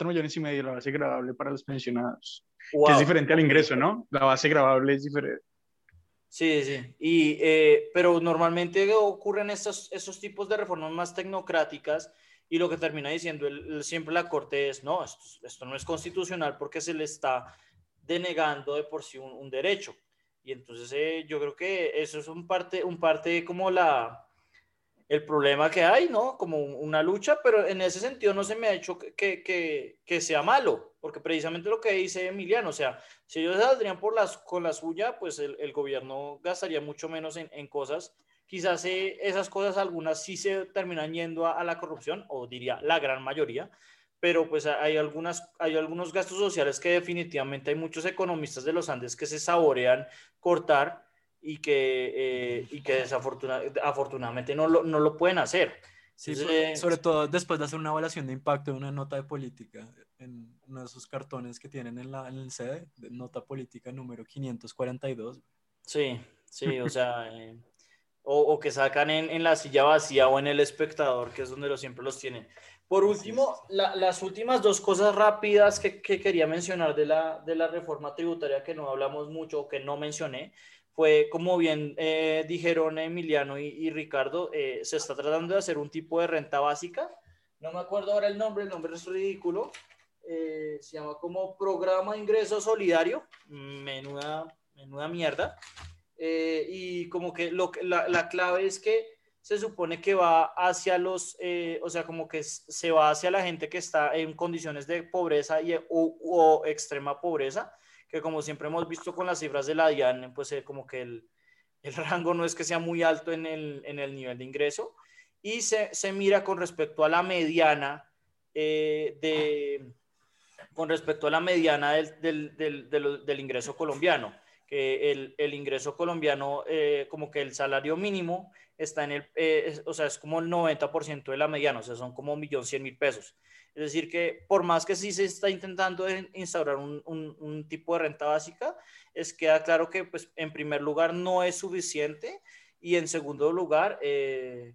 millones y medio, la base grabable para los pensionados, que es diferente al ingreso, ¿no? La base grabable es diferente. Sí, sí, y, eh, pero normalmente ocurren estos, esos tipos de reformas más tecnocráticas y lo que termina diciendo siempre la Corte es, no, esto, esto, no es constitucional porque se le está denegando de por sí un, derecho. Y entonces eh, yo creo que eso es un parte, un parte como la, el problema que hay, ¿no? Como una lucha, pero en ese sentido no se me ha hecho que, que, que, sea malo, porque precisamente lo que dice Emiliano, o sea, si ellos saldrían por las, con la suya, pues el, gobierno gastaría mucho menos en, en cosas. Quizás eh, esas cosas algunas sí se terminan yendo a, a, la corrupción, o diría la gran mayoría, pero pues hay, algunas, hay algunos gastos sociales que definitivamente hay muchos economistas de los Andes que se saborean cortar y que, eh, y que desafortunadamente no lo, no lo pueden hacer. Sí, sobre todo después de hacer una evaluación de impacto de una nota de política en uno de esos cartones que tienen en, la, en el CD, nota política número 542. Sí, sí, o sea, eh, o, o, que sacan en, en, la silla vacía o en el espectador, que es donde lo, siempre los tienen. Por último, la, las últimas dos cosas rápidas que, que, quería mencionar de la, de la reforma tributaria que no hablamos mucho o que no mencioné fue, como bien eh, dijeron Emiliano y, Ricardo, eh, se está tratando de hacer un tipo de renta básica. No me acuerdo ahora el nombre, el nombre es ridículo. Eh, se llama como Programa de Ingreso Solidario. Menuda, menuda mierda. eh, y como que, lo, la, la clave es que se supone que va hacia los, eh, o sea, como que se va hacia la gente que está en condiciones de pobreza y, o, extrema pobreza, que como siempre hemos visto con las cifras de la DIAN, pues eh, como que el, el, rango no es que sea muy alto en el, en el nivel de ingreso, y se, se, mira con respecto a la mediana eh, de, con respecto a la mediana del, del, del, del ingreso colombiano que el, el ingreso colombiano, como que el salario mínimo está en el, eh, o sea, es como el 90% de la mediana, o sea, son como 1.100.000 pesos. Es decir, que por más que sí se está intentando instaurar un, un, tipo de renta básica, es queda claro que, pues, en primer lugar, no es suficiente y en segundo lugar, eh,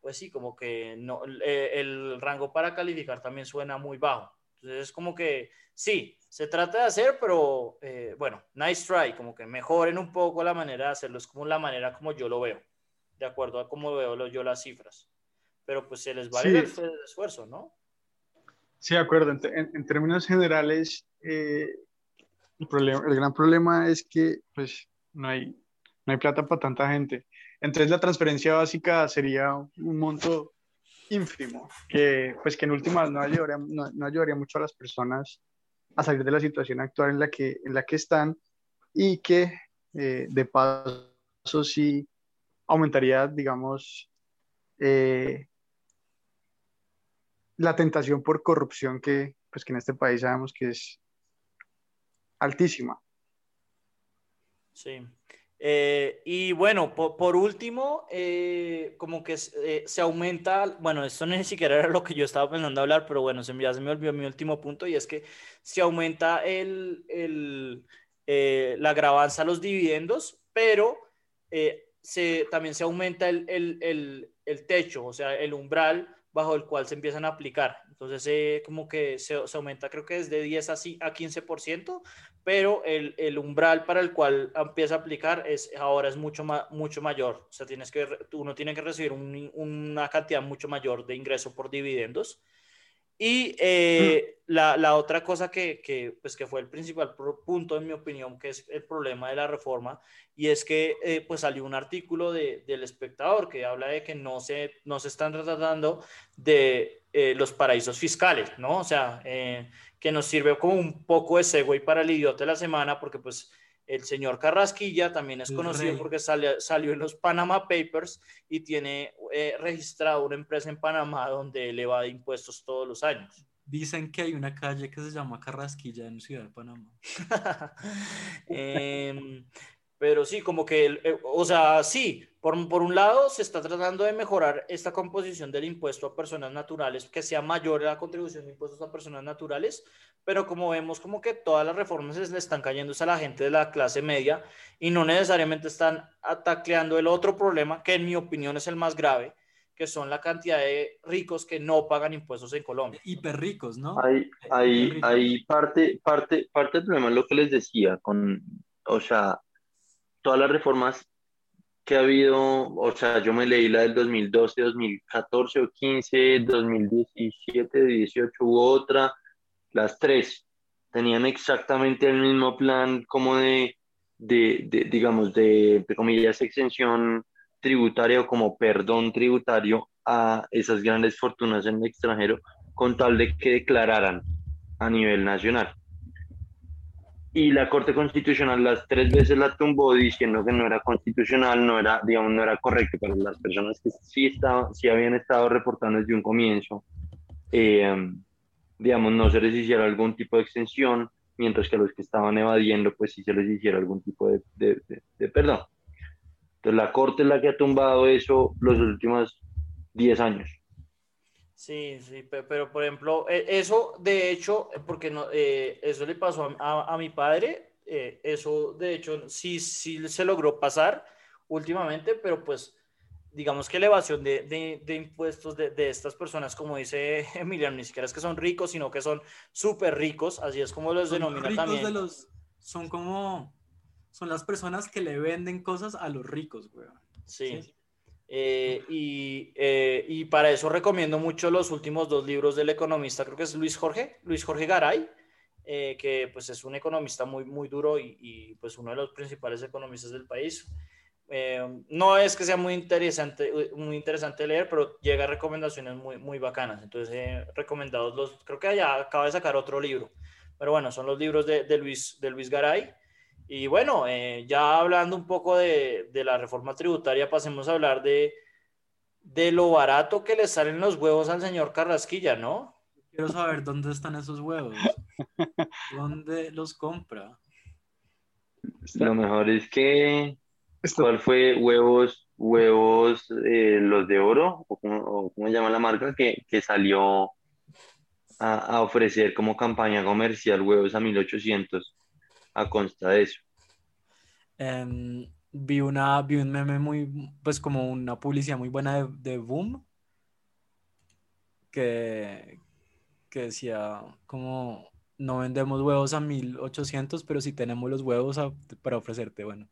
pues sí, como que no, eh, el rango para calificar también suena muy bajo. Entonces, es como que sí, se trata de hacer, pero bueno, nice try, como que mejoren un poco la manera de hacerlo, es como la manera como yo lo veo de acuerdo a cómo veo yo las cifras. Pero pues se les va sí. el, esfuerzo, ¿no? Sí, de acuerdo. En, en términos generales, eh, el, problema, el gran problema es que pues no hay, no hay plata para tanta gente. Entonces la transferencia básica sería un monto ínfimo, que pues que en últimas no ayudaría, no, no ayudaría mucho a las personas a salir de la situación actual en la que, en la que están y que eh, de paso sí aumentaría, digamos, eh, la tentación por corrupción que, pues, que en este país sabemos que es altísima. Sí. Eh, y bueno, por, último, eh, como que se aumenta, bueno, esto ni siquiera era lo que yo estaba pensando hablar, pero bueno, se, ya se me olvidó mi último punto y es que se aumenta el, el la grabanza a los dividendos, pero se, también se aumenta el, el, techo, o sea, el umbral bajo el cual se empiezan a aplicar. Entonces, eh, como que se, aumenta, creo que es de 10 a, a 15%, pero el, umbral para el cual empieza a aplicar es, ahora es mucho, ma, mucho mayor. O sea, tienes que, uno tiene que recibir un, una cantidad mucho mayor de ingreso por dividendos. Y eh, la, la, otra cosa que, que, pues que fue el principal punto, en mi opinión, que es el problema de la reforma, y es que eh, pues salió un artículo de, del espectador que habla de que no se, no se están tratando de eh, los paraísos fiscales, ¿no? O sea, que nos sirve como un poco de segue para el idiota de la semana, porque pues el señor Carrasquilla también es conocido porque sale, salió en los Panama Papers y tiene eh, registrado una empresa en Panamá donde le va de impuestos todos los años. Dicen que hay una calle que se llama Carrasquilla en Ciudad de Panamá. eh, pero sí, como que, eh, o sea, sí, por, por, un lado se está tratando de mejorar esta composición del impuesto a personas naturales, que sea mayor la contribución de impuestos a personas naturales, pero como vemos como que todas las reformas se le están cayendo a la gente de la clase media y no necesariamente están atacleando el otro problema, que en mi opinión es el más grave, que son la cantidad de ricos que no pagan impuestos en Colombia. Hiper ricos, ¿no? Hay, hay, hay parte, parte, parte del problema es lo que les decía, con, o sea, todas las reformas que ha habido, o sea, yo me leí la del 2012, 2014 o 15, 2017, 18 u otra, las tres tenían exactamente el mismo plan como de, de, de digamos, de, de comillas, exención tributaria o como perdón tributario a esas grandes fortunas en el extranjero con tal de que declararan a nivel nacional y la Corte Constitucional las tres veces la tumbó diciendo que no era constitucional, no era, digamos, no era correcto para las personas que sí, estaban, sí habían estado reportando desde un comienzo, eh, digamos, no se les hiciera algún tipo de extensión, mientras que a los que estaban evadiendo, pues sí se les hiciera algún tipo de, de, de, de perdón. Entonces la Corte es la que ha tumbado eso los últimos 10 años. Sí, sí, pero, por ejemplo, e, eso de hecho, porque no, eh, eso le pasó a, a, mi padre, eh, eso de hecho sí, sí se logró pasar últimamente, pero pues digamos que la evasión de, de, de impuestos de, de, estas personas, como dice Emiliano, ni siquiera es que son ricos, sino que son súper ricos, así es como los denomina también. De los, son como, son las personas que le venden cosas a los ricos, güey. sí. sí. Eh, y, eh, y, para eso recomiendo mucho los últimos dos libros del economista, creo que es Luis Jorge, Luis Jorge Garay, eh, que pues es un economista muy, muy duro y, y, pues uno de los principales economistas del país. Eh, no es que sea muy interesante, muy interesante leer, pero llega a recomendaciones muy, muy bacanas. Entonces, he recomendados los, creo que ya acaba de sacar otro libro, pero bueno, son los libros de, de Luis, de Luis Garay. Y bueno, eh, ya hablando un poco de, de, la reforma tributaria, pasemos a hablar de, de lo barato que le salen los huevos al señor Carrasquilla, ¿no? Quiero saber dónde están esos huevos. ¿Dónde los compra? Lo mejor es que ¿Cuál fue huevos, huevos, eh, los de oro, o cómo, se llama la marca, que, que salió a, a, ofrecer como campaña comercial huevos a 1800 a consta de eso? Um, vi, una, vi un meme muy, pues como una publicidad muy buena de, de Boom, que, que decía como no vendemos huevos a 1800, pero sí tenemos los huevos a, para ofrecerte, bueno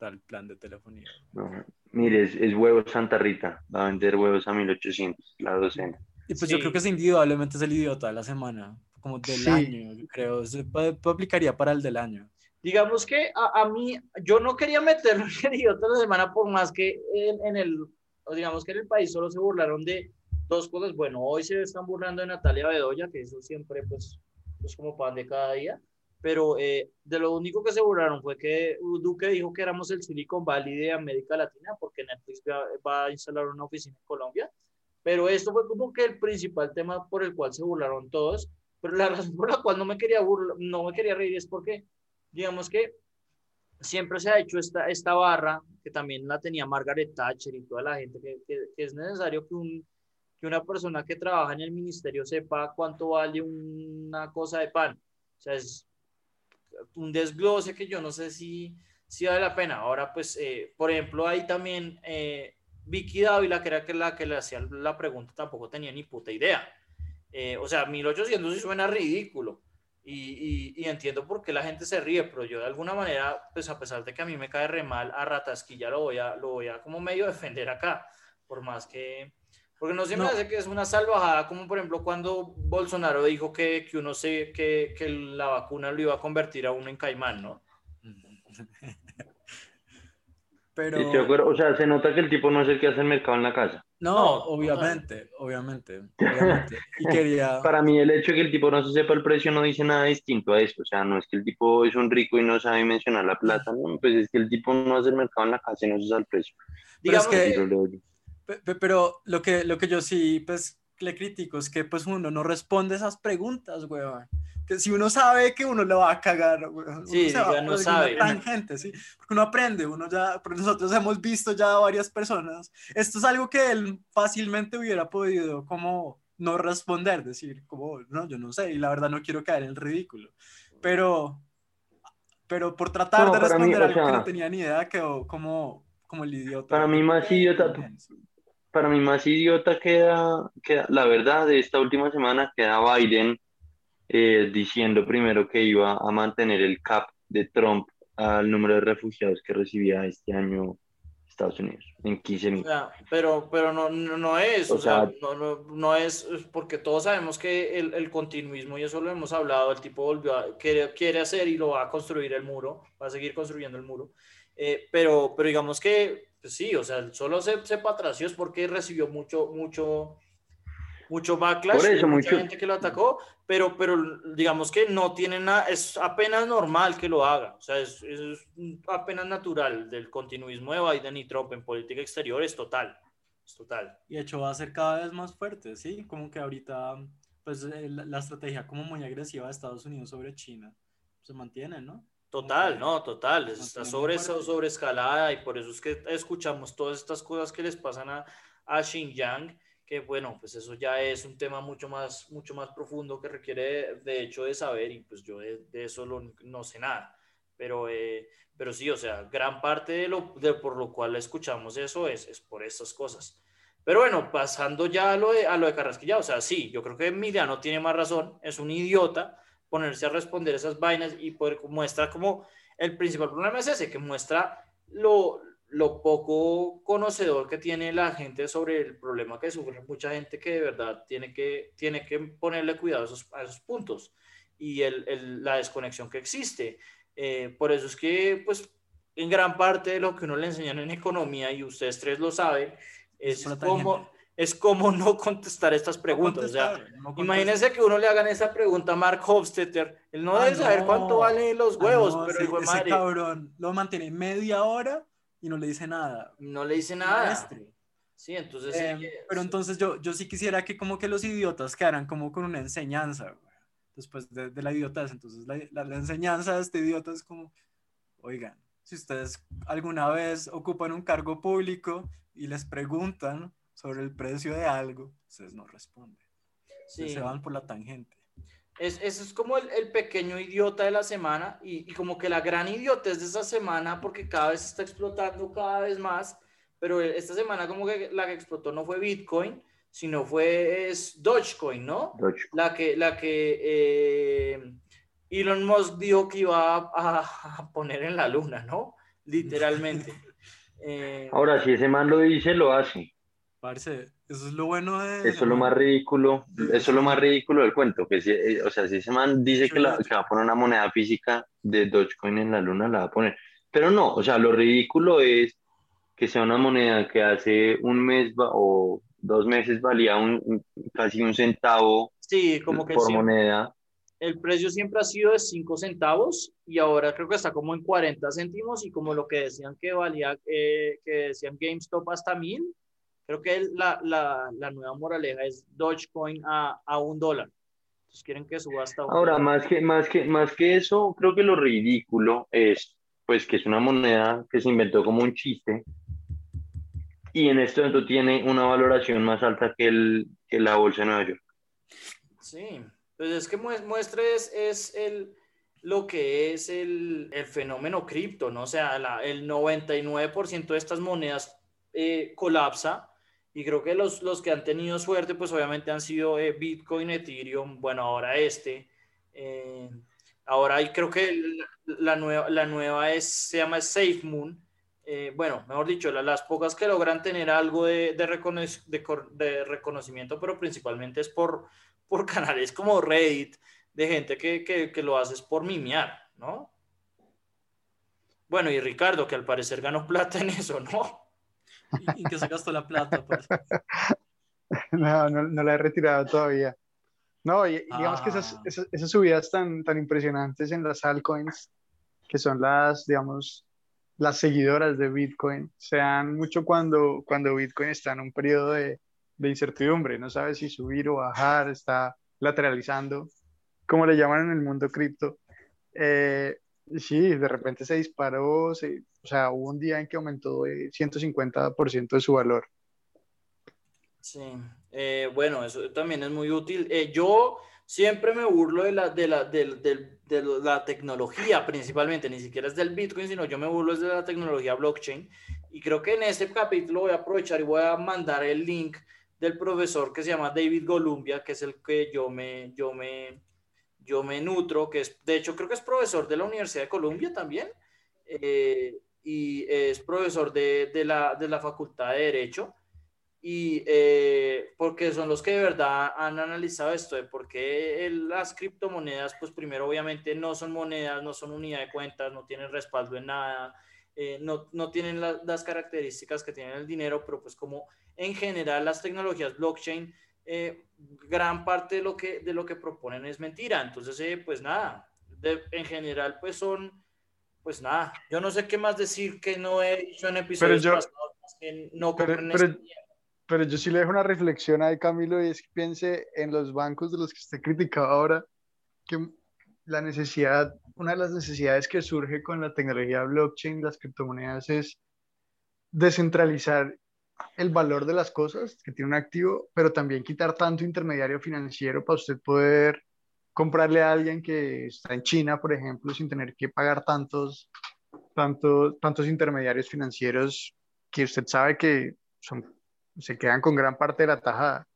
tal plan de telefonía. No, mire, es, es, huevos Santa Rita, va a vender huevos a 1800, la docena. Y pues sí. yo creo que es indudablemente es el idiota de la semana, como del sí. año, creo, se aplicaría para el del año. Digamos que a, a mí, yo no quería meterlo en el idiota de la semana, por más que en, en el, digamos que en el país solo se burlaron de dos cosas. Bueno, hoy se están burlando de Natalia Bedoya, que eso siempre, pues, es como pan de cada día pero eh, de lo único que se burlaron fue que Duque dijo que éramos el Silicon Valley de América Latina porque Netflix va, va, a instalar una oficina en Colombia, pero esto fue como que el principal tema por el cual se burlaron todos, pero la razón por la cual no me quería, burla, no me quería reír es porque, digamos que siempre se ha hecho esta, esta barra, que también la tenía Margaret Thatcher y toda la gente, que, que, que es necesario que un que una persona que trabaja en el ministerio sepa cuánto vale una cosa de pan. O sea, es, un desglose que yo no sé si, si vale la pena. Ahora, pues, eh, por ejemplo, ahí también eh, Vicky Dávila, que era la que le hacía la pregunta, tampoco tenía ni puta idea. Eh, o sea, 1800 sí suena ridículo. Y, y, y, entiendo por qué la gente se ríe, pero yo de alguna manera, pues a pesar de que a mí me cae re mal, a Ratasquilla lo voy a, lo voy a como medio defender acá, por más que, porque no se me no. hace que es una salvajada, como por ejemplo cuando Bolsonaro dijo que, que uno se, que, que, la vacuna lo iba a convertir a uno en caimán, ¿no? Pero... Sí, acuerdo. O sea, se nota que el tipo no es el que hace el mercado en la casa. No, no obviamente, no. obviamente, obviamente. Y quería... Para mí el hecho de que el tipo no se sepa el precio no dice nada distinto a eso. O sea, no es que el tipo es un rico y no sabe mencionar la plata, no, pues es que el tipo no hace el mercado en la casa y no se sabe el precio. Digamos que pero lo que, lo que yo sí, pues, le critico es que, pues, uno no responde esas preguntas, weón. Que si uno sabe que uno le va a cagar, weón. Sí, uno ya no sabe. Tangente, ¿sí? Porque uno aprende, uno ya, porque nosotros hemos visto ya a varias personas. Esto es algo que él fácilmente hubiera podido, como, no responder, decir, como, no, yo no sé, y la verdad no quiero caer en el ridículo. Pero, pero por tratar no, de responder mí, algo sea, que no tenía ni idea, quedó como, como el idiota. Para mí más idiota, para mí más idiota queda, queda, la verdad, de esta última semana queda Biden eh, diciendo primero que iba a mantener el cap de Trump al número de refugiados que recibía este año Estados Unidos, en 15 mil. O sea, pero, pero no, no, no es, o, o sea, sea, no, no, no es, porque todos sabemos que el, el, continuismo, y eso lo hemos hablado, el tipo volvió a, quiere, quiere hacer y lo va a construir el muro, va a seguir construyendo el muro, eh, pero, pero digamos que pues sí, o sea, solo se, se patració es porque recibió mucho, mucho, mucho backlash, Por eso, mucha mucho... gente que lo atacó, pero, pero digamos que no tiene nada, es apenas normal que lo haga, o sea, es, es, apenas natural del continuismo de Biden y Trump en política exterior, es total, es total. Y de hecho va a ser cada vez más fuerte, ¿sí? Como que ahorita, pues la, la estrategia como muy agresiva de Estados Unidos sobre China se mantiene, ¿no? Total, no, total, está sobre, sobre escalada y por eso es que escuchamos todas estas cosas que les pasan a, a Xinjiang, que bueno, pues eso ya es un tema mucho más, mucho más profundo que requiere de hecho de saber y pues yo de, de eso lo, no sé nada, pero, eh, pero sí, o sea, gran parte de lo de por lo cual escuchamos eso es, es por estas cosas. Pero bueno, pasando ya a lo de, a lo de Carrasquilla, o sea, sí, yo creo que Emiliano tiene más razón, es un idiota, ponerse a responder esas vainas y poder muestra como el principal problema es ese, que muestra lo, lo poco conocedor que tiene la gente sobre el problema que sufre mucha gente que de verdad tiene que, tiene que ponerle cuidado a esos, a esos puntos. y el, la desconexión que existe. Eh, por eso es que, pues, en gran parte de lo que uno le enseñan en economía, y ustedes tres lo saben, es como, es como no contestar estas preguntas. imagínense que uno le hagan esa pregunta a Mark Hofstetter, él no ah, debe saber cuánto valen los ah, huevos, pero ese, ese cabrón lo mantiene media hora y no le dice nada. No le dice nada. Sí, entonces... Em, pero entonces yo, yo sí quisiera que como que los idiotas quedaran como con una enseñanza, después de, de, la idiotez. Entonces la, la, enseñanza de este idiota es como, oigan, si ustedes alguna vez ocupan un cargo público y les preguntan sobre el precio de algo, ustedes no responden. Sí. Se van por la tangente. Es, eso es como el, el, pequeño idiota de la semana y, y, como que la gran idiotez de esa semana porque cada vez está explotando cada vez más, pero esta semana como que la que explotó no fue Bitcoin, sino fue es Dogecoin, ¿no? La que, la que eh, Elon Musk dijo que iba a, poner en la luna, ¿no? Literalmente. Eh, Ahora, si ese man lo dice, lo hace. Parece, eso es lo bueno de... Eso es lo más ridículo, eso es lo más ridículo del cuento, que si, eh, o sea, si ese man dice que, va a poner una moneda física de Dogecoin en la luna, la va a poner. Pero no, o sea, lo ridículo es que sea una moneda que hace un mes o dos meses valía un, casi un centavo sí, como que por moneda. El precio siempre ha sido de 5 centavos y ahora creo que está como en 40 céntimos y como lo que decían que valía, eh, que decían GameStop hasta mil, creo que la, la, la, nueva moraleja es Dogecoin a, a un dólar. Entonces quieren que suba hasta un Ahora, más que, más, que, más que eso, creo que lo ridículo es pues que es una moneda que se inventó como un chiste y en este momento tiene una valoración más alta que, el, que la bolsa de Nueva York. Sí, pues es que muestres es el, lo que es el, el fenómeno cripto, ¿no? O sea, la, el 99% de estas monedas eh, colapsa y creo que los, los que han tenido suerte, pues obviamente han sido eh, Bitcoin, Ethereum, bueno, ahora este. Eh, ahora creo que la, nueva, la nueva es, se llama SafeMoon eh, bueno, mejor dicho, las pocas que logran tener algo de, de, reconocimiento, pero principalmente es por, por canales como Reddit, de gente que, que, lo haces por mimiar, ¿no? Bueno, y Ricardo, que al parecer ganó plata en eso, ¿no? ¿Y, que se gastó la plata? Pues? no, no, la he retirado todavía. No, y, digamos que esas, ah. esas, esas, subidas tan, tan impresionantes en las altcoins, que son las, digamos, las seguidoras de Bitcoin se dan mucho cuando, cuando Bitcoin está en un periodo de, de incertidumbre, no sabe si subir o bajar, está lateralizando, como le llaman en el mundo cripto. Eh, sí, de repente se disparó, o sea, hubo un día en que aumentó de 150% de su valor. Sí, eh, bueno, eso también es muy útil. Eh, yo siempre me burlo de la, de la, de, la tecnología principalmente, ni siquiera es del Bitcoin, sino yo me burlo de la tecnología blockchain. Y creo que en este capítulo voy a aprovechar y voy a mandar el link del profesor que se llama David Golumbia, que es el que yo me, yo me, yo me nutro, que es, de hecho creo que es profesor de la Universidad de Columbia también, eh, y es profesor de, de, la, de la Facultad de Derecho y eh, porque son los que de verdad han analizado esto de por qué las criptomonedas, pues primero obviamente no son monedas, no son unidad de cuentas, no tienen respaldo en nada, eh, no, no, tienen las características que tienen el dinero, pero pues como en general las tecnologías blockchain, eh, gran parte de lo, que, de lo que proponen es mentira. Entonces, pues nada, en general pues son, pues nada, yo no sé qué más decir que no he dicho en episodios pasados, que no pero, pero yo sí le dejo una reflexión a Camilo, y es que piense en los bancos de los que usted criticaba ahora, que la necesidad, una de las necesidades que surge con la tecnología blockchain, las criptomonedas, es descentralizar el valor de las cosas que tiene un activo, pero también quitar tanto intermediario financiero para usted poder comprarle a alguien que está en China, por ejemplo, sin tener que pagar tantos, tantos, tantos intermediarios financieros que usted sabe que son se quedan con gran parte de la tajada.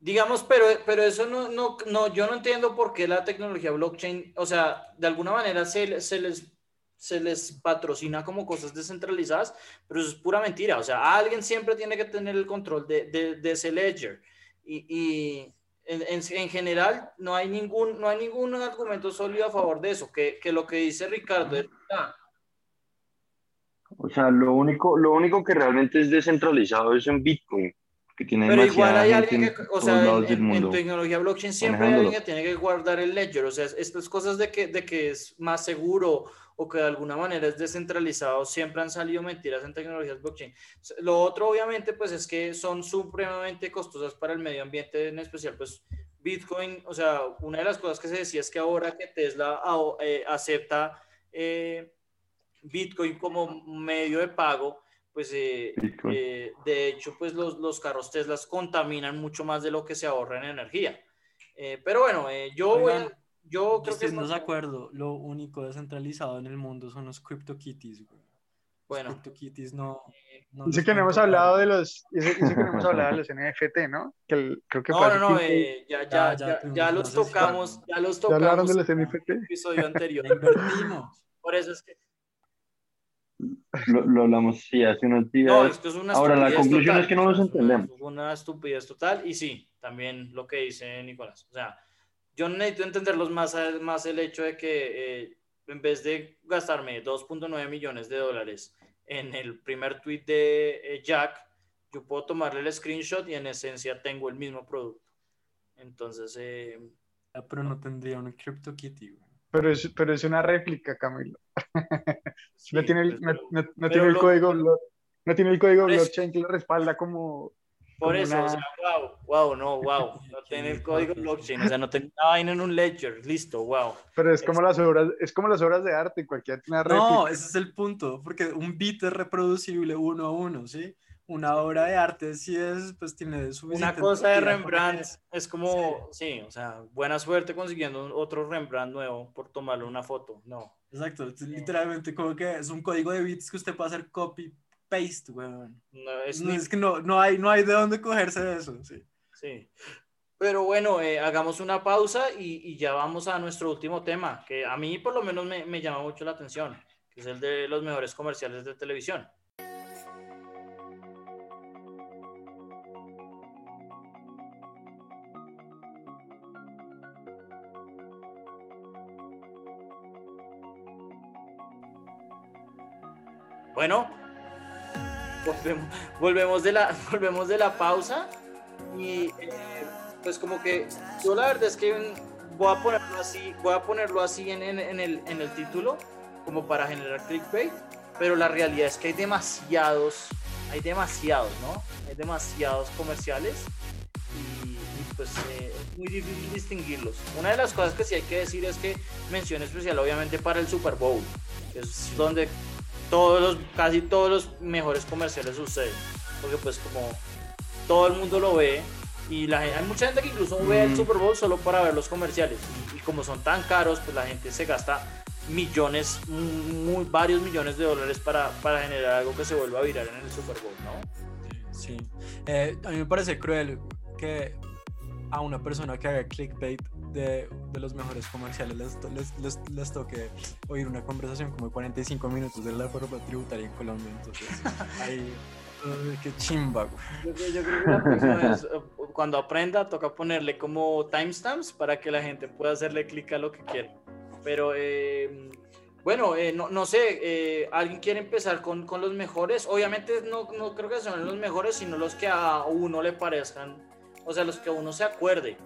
Digamos, pero, pero eso no, no, no, yo no entiendo por qué la tecnología blockchain, o sea, de alguna manera se, se, les, se les patrocina como cosas descentralizadas, pero eso es pura mentira. O sea, alguien siempre tiene que tener el control de, de, ese ledger. Y, y en, en, general no hay, ningún, no hay ningún argumento sólido a favor de eso, que, que lo que dice Ricardo es... O sea, lo único, lo único que realmente es descentralizado es en Bitcoin. Que tiene Pero igual hay alguien que, o sea, en, en, tecnología blockchain siempre hay alguien que tiene que guardar el ledger. O sea, estas cosas de que, de que es más seguro o que de alguna manera es descentralizado, siempre han salido mentiras en tecnologías blockchain. Lo otro, obviamente, pues es que son supremamente costosas para el medio ambiente, en especial, pues Bitcoin, o sea, una de las cosas que se decía es que ahora que Tesla eh, acepta eh, Bitcoin como medio de pago, pues eh, de hecho, pues los, los carros Tesla contaminan mucho más de lo que se ahorra en energía. pero bueno, yo voy a yo creo que. de acuerdo. Lo único descentralizado en el mundo son los CryptoKitties, güey. Bueno. CryptoKitties no. no dice que no hemos hablado de los. Dice, que no hemos hablado de los NFT, ¿no? Que creo que no, no, no. Eh, ya, ya, ya, ya, los tocamos. Ya los tocamos. ¿Ya hablaron de los NFT? En el episodio anterior. invertimos. Por eso es que. Lo, lo, hablamos, sí, hace unos días. No, esto es una Ahora, la conclusión es que no los entendemos. Una, una estupidez total. Y sí, también lo que dice Nicolás. O sea, yo necesito entenderlos más, más el hecho de que eh, en vez de gastarme 2.9 millones de dólares en el primer tweet de eh, Jack, yo puedo tomarle el screenshot y en esencia tengo el mismo producto. Entonces... Eh, ah, pero no tendría un CryptoKitty. Pero es, pero es una réplica, Camilo. no tiene el, no, no, tiene el código, no tiene el código blockchain que lo respalda como por eso, o sea, wow, wow, no, wow. No tiene el código blockchain, o sea, no tiene una vaina en un ledger, listo, wow. Pero es como las obras, es como las obras de arte, cualquier No, ese es el punto, porque un bit es reproducible uno a uno, ¿sí? Una obra de arte sí es, pues tiene suficiente. Una cosa de Rembrandt es como, sí. o sea, buena suerte consiguiendo otro Rembrandt nuevo por tomarle una foto, no. Exacto, literalmente como que es un código de bits que usted puede hacer copy paste, weón. No, es, que no, no, hay, no hay de dónde cogerse de eso, sí. Sí. Pero bueno, eh, hagamos una pausa y, y, ya vamos a nuestro último tema, que a mí por lo menos me, me llama mucho la atención, que es el de los mejores comerciales de televisión. Bueno, volvemos, de la, volvemos de la pausa y eh, pues como que yo la verdad es que voy a ponerlo así, voy a ponerlo así en, en, el, en el título como para generar clickbait, pero la realidad es que hay demasiados, hay demasiados, ¿no? Hay demasiados comerciales y, pues eh, es muy difícil distinguirlos. Una de las cosas que sí hay que decir es que mención especial obviamente para el Super Bowl, que es donde todos los, casi todos los mejores comerciales suceden. Porque pues como todo el mundo lo ve y la hay mucha gente que incluso ve el mm. Super Bowl solo para ver los comerciales. Y, como son tan caros, pues la gente se gasta millones, muy, varios millones de dólares para, para generar algo que se vuelva a virar en el Super Bowl, ¿no? Sí. Eh, a mí me parece cruel que a una persona que haga clickbait de, de los mejores comerciales les, les, les, toque oír una conversación como de 45 minutos de la forma tributaria en Colombia. Entonces, ahí, qué chimba. Yo, yo, creo que la próxima vez, eh, cuando aprenda, toca ponerle como timestamps para que la gente pueda hacerle clic a lo que quiere. Pero eh, bueno, eh, no, no, sé, eh, ¿alguien quiere empezar con, con, los mejores? Obviamente no, no creo que sean los mejores, sino los que a uno le parezcan o sea, los que uno se acuerde.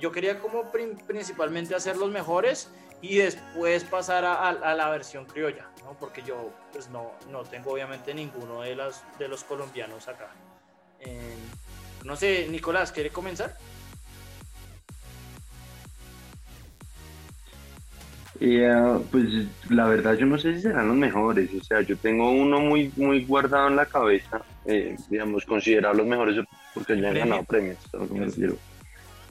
Yo quería como principalmente hacer los mejores y después pasar a, la versión criolla, ¿no? Porque yo pues no, no tengo obviamente ninguno de, las, de los colombianos acá. no sé, Nicolás, ¿quiere comenzar? Eh, pues la verdad yo no sé si serán los mejores, o sea, yo tengo uno muy, muy guardado en la cabeza, eh, digamos, considerar los mejores porque ya han ganado premios,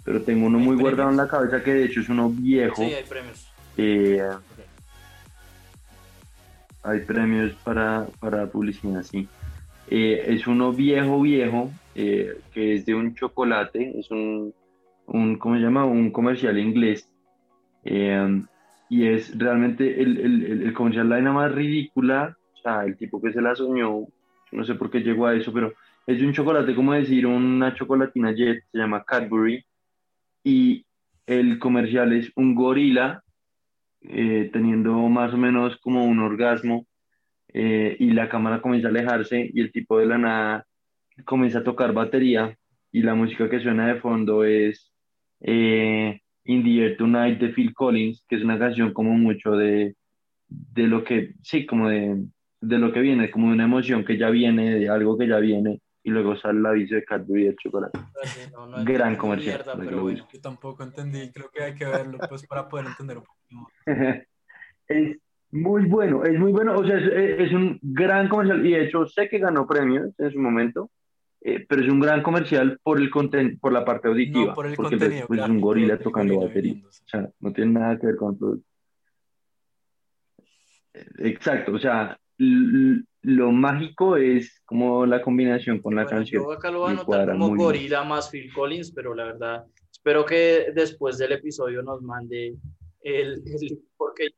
Pero tengo uno muy guardado en la cabeza que de hecho es uno viejo. Sí, hay premios. Eh, hay premios para, para publicidad, sí. Eh, es uno viejo, viejo, eh, que es de un chocolate, es un, un ¿cómo se llama? Un comercial inglés. Y es realmente el, el, el comercial la más ridícula, o sea, el tipo que se la soñó, no sé por qué llegó a eso, pero es un chocolate, como decir, una chocolatina Jet, se llama Cadbury. y el comercial es un gorila eh, teniendo más o menos como un orgasmo eh, y la cámara comienza a alejarse y el tipo de la nada comienza a tocar batería y la música que suena de fondo es eh, In the Air Tonight de Phil Collins, que es una canción como mucho de, de lo que, sí, como de, de lo que viene, como de una emoción que ya viene, de algo que ya viene, y luego sale el aviso de Cadbury de chocolate. No, no Gran comercial, mierda, pero bueno. Yo tampoco entendí, creo que hay que verlo pues para poder entender un poco. es muy bueno, es muy bueno, o sea, es, es un gran comercial y de hecho sé que ganó premios en su momento, eh, pero es un gran comercial por el conten por la parte auditiva, No por el porque contenido, pues, es claro, un gorila el tocando gorila batería, o sea, no tiene nada que ver con el producto. Eh, Exacto, o sea, lo mágico es como la combinación con la Bueno, canción. yo acá lo voy a anotar como muy bien. gorila más Phil Collins, pero la verdad, espero que después del episodio nos mande el, el- porque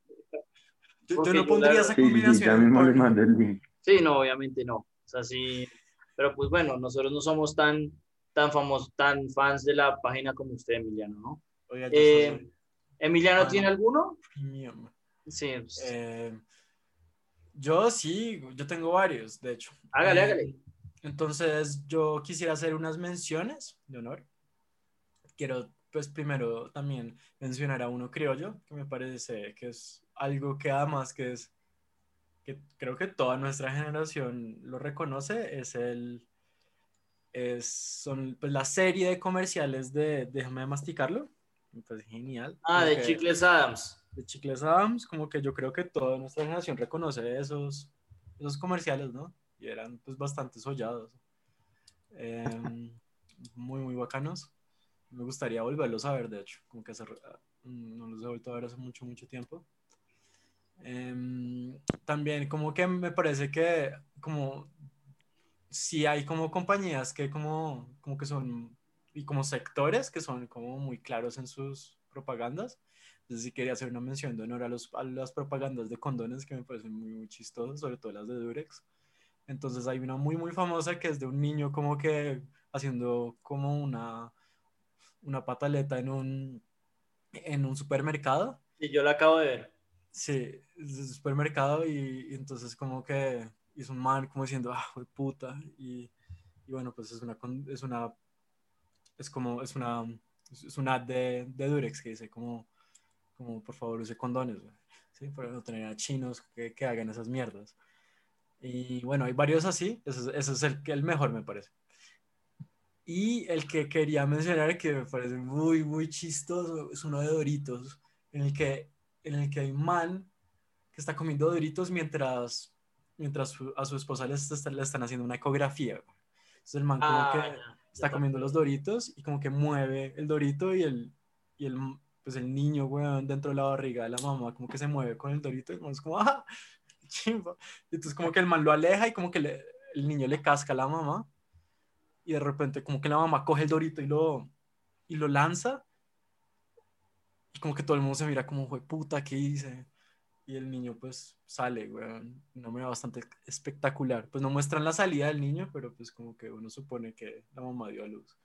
Yo, Porque yo no yo pondría la- esa Sí, sí, sí, combinación. ya mismo porno. mando el link. sí, no, obviamente no. O sea, sí, pero pues bueno, nosotros no somos tan tan famosos, tan fans de la página como usted, Emiliano, ¿no? Oiga, Eh, soy Emiliano. ¿tiene alguno? premium. Sí, pues, Eh, yo sí, yo tengo varios, de hecho. hágale, Eh, hágale. Entonces, yo quisiera hacer unas menciones de honor. Quiero, pues, primero también mencionar a uno criollo, que me parece que es algo que además que es, que creo que toda nuestra generación lo reconoce, es el, es, son, pues, la serie de comerciales de Déjame masticarlo. Parece genial. Ah, de que- Chicles Adams. de Chicles Adams, como que yo creo que toda nuestra generación reconoce esos, esos comerciales, ¿no? Y eran pues bastante sollados. Em, muy, muy bacanos. Me gustaría volverlos a ver, de hecho, como que hace, mm, no los he vuelto a ver hace mucho, mucho tiempo. Em, también como que me parece que como si hay como compañías que como, como que son y como sectores que son como muy claros en sus propagandas. Entonces sí quería hacer una mención de honor a, los, a las propagandas de condones que me parecen muy, muy chistosas, sobre todo las de Durex. Entonces hay una muy, muy famosa que es de un niño como que haciendo como una, una pataleta en un, en un supermercado. Y yo la acabo de ver. Sí, es de supermercado y, y entonces como que hizo un man como diciendo, ah, fue puta. Y, y bueno, pues es una, es una, es como, es una, es una ad de, de Durex que dice como, como por favor use condones, güey, ¿sí? Para no tener a chinos que, que hagan esas mierdas. Y bueno, hay varios así, ese, es- ese es el, el mejor me parece. Y el que quería mencionar que me parece muy, muy chistoso es uno de Doritos, en el que, en el que hay un man que está comiendo Doritos mientras, mientras su- a su esposa le, está- le están haciendo una ecografía. güey. Entonces el man como Ah, que ya, está ya comiendo los Doritos y como que mueve el Dorito y el, y el, pues el niño, weón, dentro de la barriga de la mamá, como que se mueve con el Dorito y es como, ¡ah! Chimba. Y entonces como que el man lo aleja y como que le- el niño le casca a la mamá y de repente como que la mamá coge el Dorito y lo, y lo lanza y como que todo el mundo se mira como, fue puta, ¿qué hice? Y el niño pues sale, weón, una manera bastante espectacular. Pues no muestran la salida del niño, pero pues como que uno supone que la mamá dio a luz.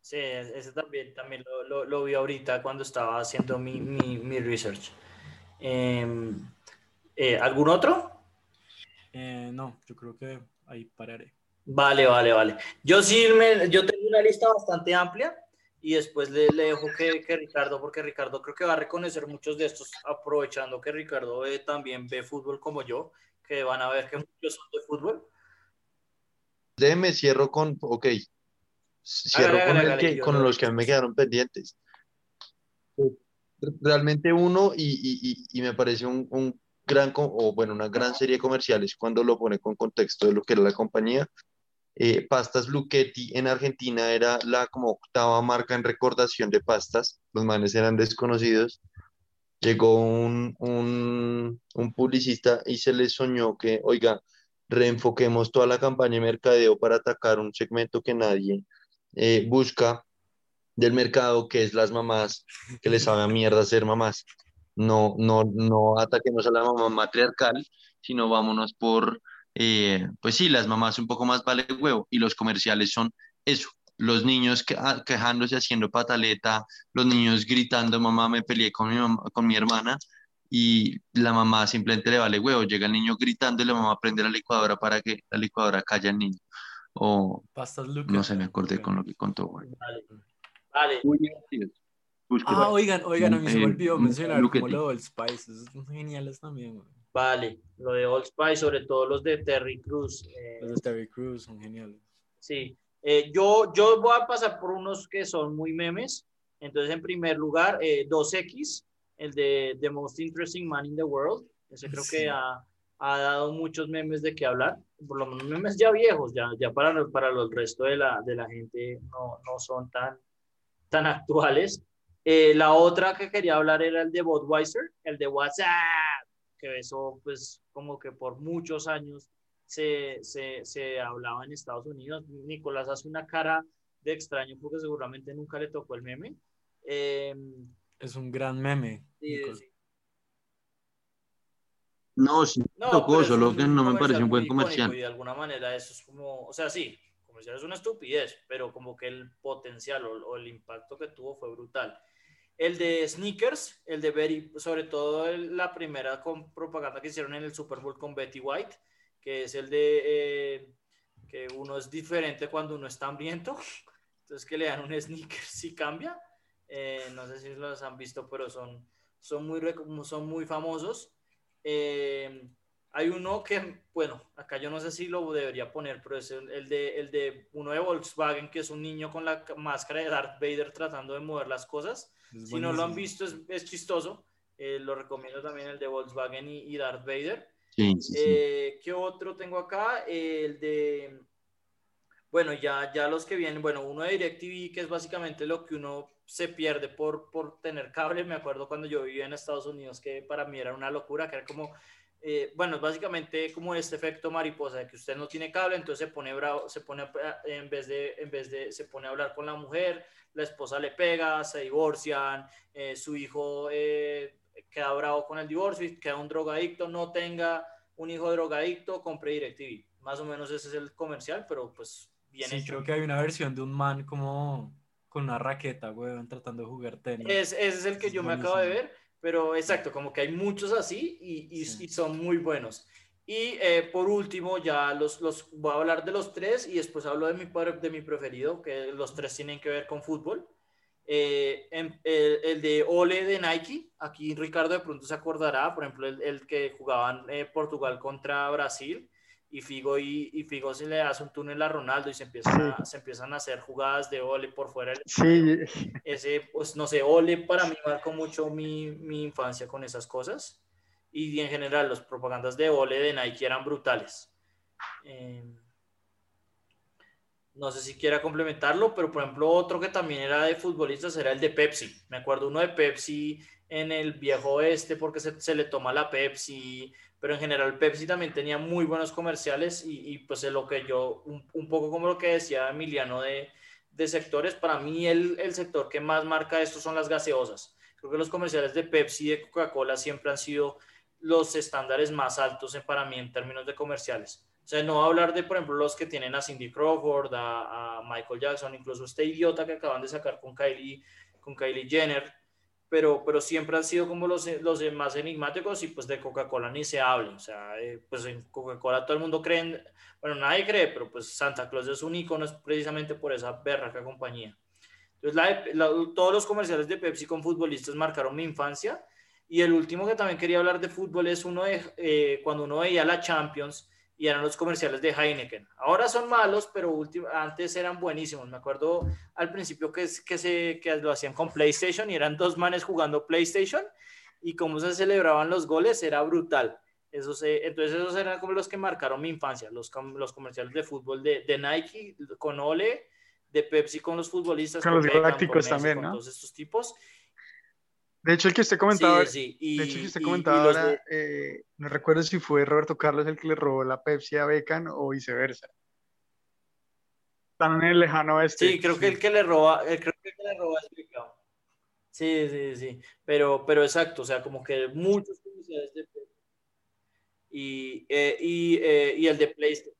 Sí, ese también, también lo, lo, lo vi ahorita cuando estaba haciendo mi, mi, mi research. Em, eh, ¿Algún otro? Eh, no, yo creo que ahí pararé. Vale, vale, vale. Yo sí, me, yo tengo una lista bastante amplia y después le, le dejo que, que Ricardo, porque Ricardo creo que va a reconocer muchos de estos, aprovechando que Ricardo eh, también ve fútbol como yo, que van a ver que muchos son de fútbol. Déjeme, cierro con, ok, cierro Hágale, con, hágale, que, yo con lo- los que a mí me quedaron pendientes. Realmente uno, y, y- y- me parece un, un gran, o bueno, una gran serie de comerciales cuando lo pone con contexto de lo que era la compañía. Eh, pastas Luchetti en Argentina era la como octava marca en recordación de pastas, los manes eran desconocidos. Llegó un, un, publicista y se le soñó que, oiga, reenfoquemos toda la campaña de mercadeo para atacar un segmento que nadie eh, busca del mercado, que es las mamás, que les sabe a mierda ser mamás. No, no, no ataquemos a la mamá matriarcal, sino vámonos por, eh, pues sí, las mamás un poco más vale huevo y los comerciales son eso, los niños que- ah, quejándose, haciendo pataleta, los niños gritando, mamá, me peleé con mi, mamá- con mi hermana, y la mamá simplemente le vale huevo, llega el niño gritando y la mamá prende la licuadora para que la licuadora calle al niño. O Pastas Lucas. no sé, me acordé con lo que contó. güey. Vale. Vale. Muy divertidos. Búsquelo Ah, oigan, oigan, a mí se me Eh, olvidó mencionar como lo del Spice, son geniales también, güey. Vale, lo de Old Spice, sobre todo los de Terry Cruz. eh, Los de Terry Crews son geniales. sí, Eh, yo, yo voy a pasar por unos que son muy memes. Entonces, en primer lugar, eh, 2X, el de The Most Interesting Man in the World. Ese creo Sí. que ha, ha dado muchos memes de qué hablar. Por lo menos memes ya viejos, ya, ya para, para el resto de la, de la gente no, no son tan, tan actuales. Eh, la otra que quería hablar era el de Budweiser, el de WhatsApp, que eso pues como que por muchos años se, se, se hablaba en Estados Unidos. Nicolás hace una cara de extraño porque seguramente nunca le tocó el meme. Eh, Es un gran meme. sí. No, sí, No, tocó, solo que no me parece un buen comercial. Y de alguna manera eso es como, o sea, sí, comercial es una estupidez, pero como que el potencial o, o el impacto que tuvo fue brutal. El de Sneakers, el de Betty, sobre todo la primera con propaganda que hicieron en el Super Bowl con Betty White, que es el de eh, que uno es diferente cuando uno está hambriento, entonces que le dan un Sneakers y cambia. Eh, no sé si los han visto, pero son, son, muy, son muy famosos. Eh, hay uno que, bueno, acá yo no sé si lo debería poner, pero es de, el de uno de Volkswagen, que es un niño con la máscara de Darth Vader tratando de mover las cosas. Es Si no lo han visto, es, es chistoso. Eh, lo recomiendo también el de Volkswagen y, y Darth Vader. Sí, sí, sí. Eh, ¿Qué otro tengo acá? Eh, el de. Bueno, ya, ya los que vienen. Bueno, uno de DirecTV, que es básicamente lo que uno se pierde por, por tener cable. Me acuerdo cuando yo vivía en Estados Unidos, que para mí era una locura, que era como. eh, bueno, es básicamente como este efecto mariposa, de que usted no tiene cable, entonces se pone bravo, se pone, a- en vez de, en vez de, se pone a hablar con la mujer, la esposa le pega, se divorcian, eh, su hijo eh, queda bravo con el divorcio y queda un drogadicto, no tenga un hijo drogadicto, compre DirecTV. Más o menos ese es el comercial, pero pues bien Sí, hecho. creo que hay una versión de un man como con una raqueta, weón, tratando de jugar tenis. Es, ese es el que Es yo me acabo de buenísimo. ver, pero exacto, como que hay muchos así y, y- Sí. y son muy buenos. Y eh, por último, ya los, los voy a hablar de los tres y después hablo de mi, de mi preferido, que los tres tienen que ver con fútbol. Eh, em- el, el de Ole de Nike, aquí Ricardo de pronto se acordará, por ejemplo, el, el que jugaban eh, Portugal contra Brasil y Figo, y, y Figo se le hace un túnel a Ronaldo y se empiezan, a, se empiezan a hacer jugadas de Ole por fuera del Sí, ese, pues no sé, Ole para mí marcó mucho mi, mi infancia con esas cosas. Y en general, las propagandas de Ole de Nike eran brutales. Eh, no sé si quiera complementarlo, pero por ejemplo, otro que también era de futbolistas era el de Pepsi. Me acuerdo uno de Pepsi en el viejo oeste porque se, se le toma la Pepsi, pero en general Pepsi también tenía muy buenos comerciales y, y pues es lo que yo, un, un poco como lo que decía Emiliano de, de sectores, para mí el, el sector que más marca esto son las gaseosas. Creo que los comerciales de Pepsi y de Coca-Cola siempre han sido los estándares más altos en- para mí en términos de comerciales. O sea, no hablar de, por ejemplo, los que tienen a Cindy Crawford, a, Michael Jackson, incluso este idiota que acaban de sacar con Kylie, con Kylie Jenner, pero, pero siempre han sido como los, los más enigmáticos y pues de Coca-Cola ni se habla. O sea, eh, pues en Coca-Cola todo el mundo cree, en- bueno, nadie cree, pero pues Santa Claus es un icono precisamente por esa berraca compañía. Entonces, todos los comerciales de Pepsi con futbolistas marcaron mi infancia. Y el último que también quería hablar de fútbol es uno de eh, cuando uno veía la Champions y eran los comerciales de Heineken. Ahora son malos, pero antes eran buenísimos. Me acuerdo al principio que, que, se, que lo hacían con PlayStation y eran dos manes jugando PlayStation y cómo se celebraban los goles era brutal. Eso se, entonces esos eran como los que marcaron mi infancia, los, los comerciales de fútbol de, de Nike con Ole, de Pepsi con los futbolistas, Con los Beckham, galácticos Messi, también, con ¿no? todos estos tipos. De hecho el que usted comentaba, Sí, sí, y- de hecho el que usted comentaba ahora, de- eh, no recuerdo si fue Roberto Carlos el que le robó la Pepsi a Beckham o viceversa. Están en el lejano oeste. Sí, creo que el que le roba, eh, creo que el que le roba es Beckham. Sí, sí, sí. Pero, pero exacto, o sea, como que muchos comerciales de Pepsi. Y, eh, y, eh, y el de PlayStation.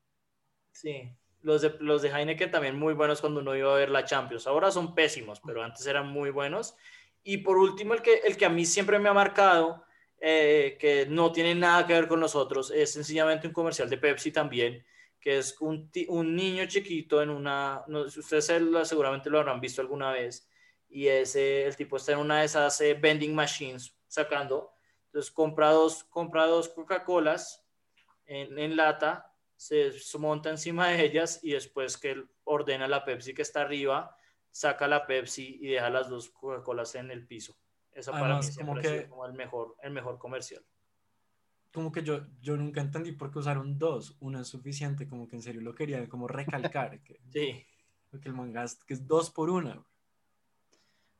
Sí. Los de, los de Heineken también muy buenos cuando uno iba a ver la Champions. Ahora son pésimos, pero antes eran muy buenos. Y por último, el que, el que a mí siempre me ha marcado, eh, que no tiene nada que ver con nosotros, es sencillamente un comercial de Pepsi también, que es un, un niño chiquito en una, no, ustedes seguramente lo habrán visto alguna vez, y ese, el tipo está en una de esas eh, vending machines sacando, entonces compra dos, compra dos Coca-Colas en, en lata, se monta encima de ellas y después que ordena la Pepsi que está arriba, saca la Pepsi y deja las dos Coca-Colas en el piso. Eso para mí como que, como el mejor, el mejor comercial. Como que yo, yo nunca entendí por qué usaron dos. Uno es suficiente, como que en serio lo quería como recalcar. Que, sí. Que el manga es, que es dos por una.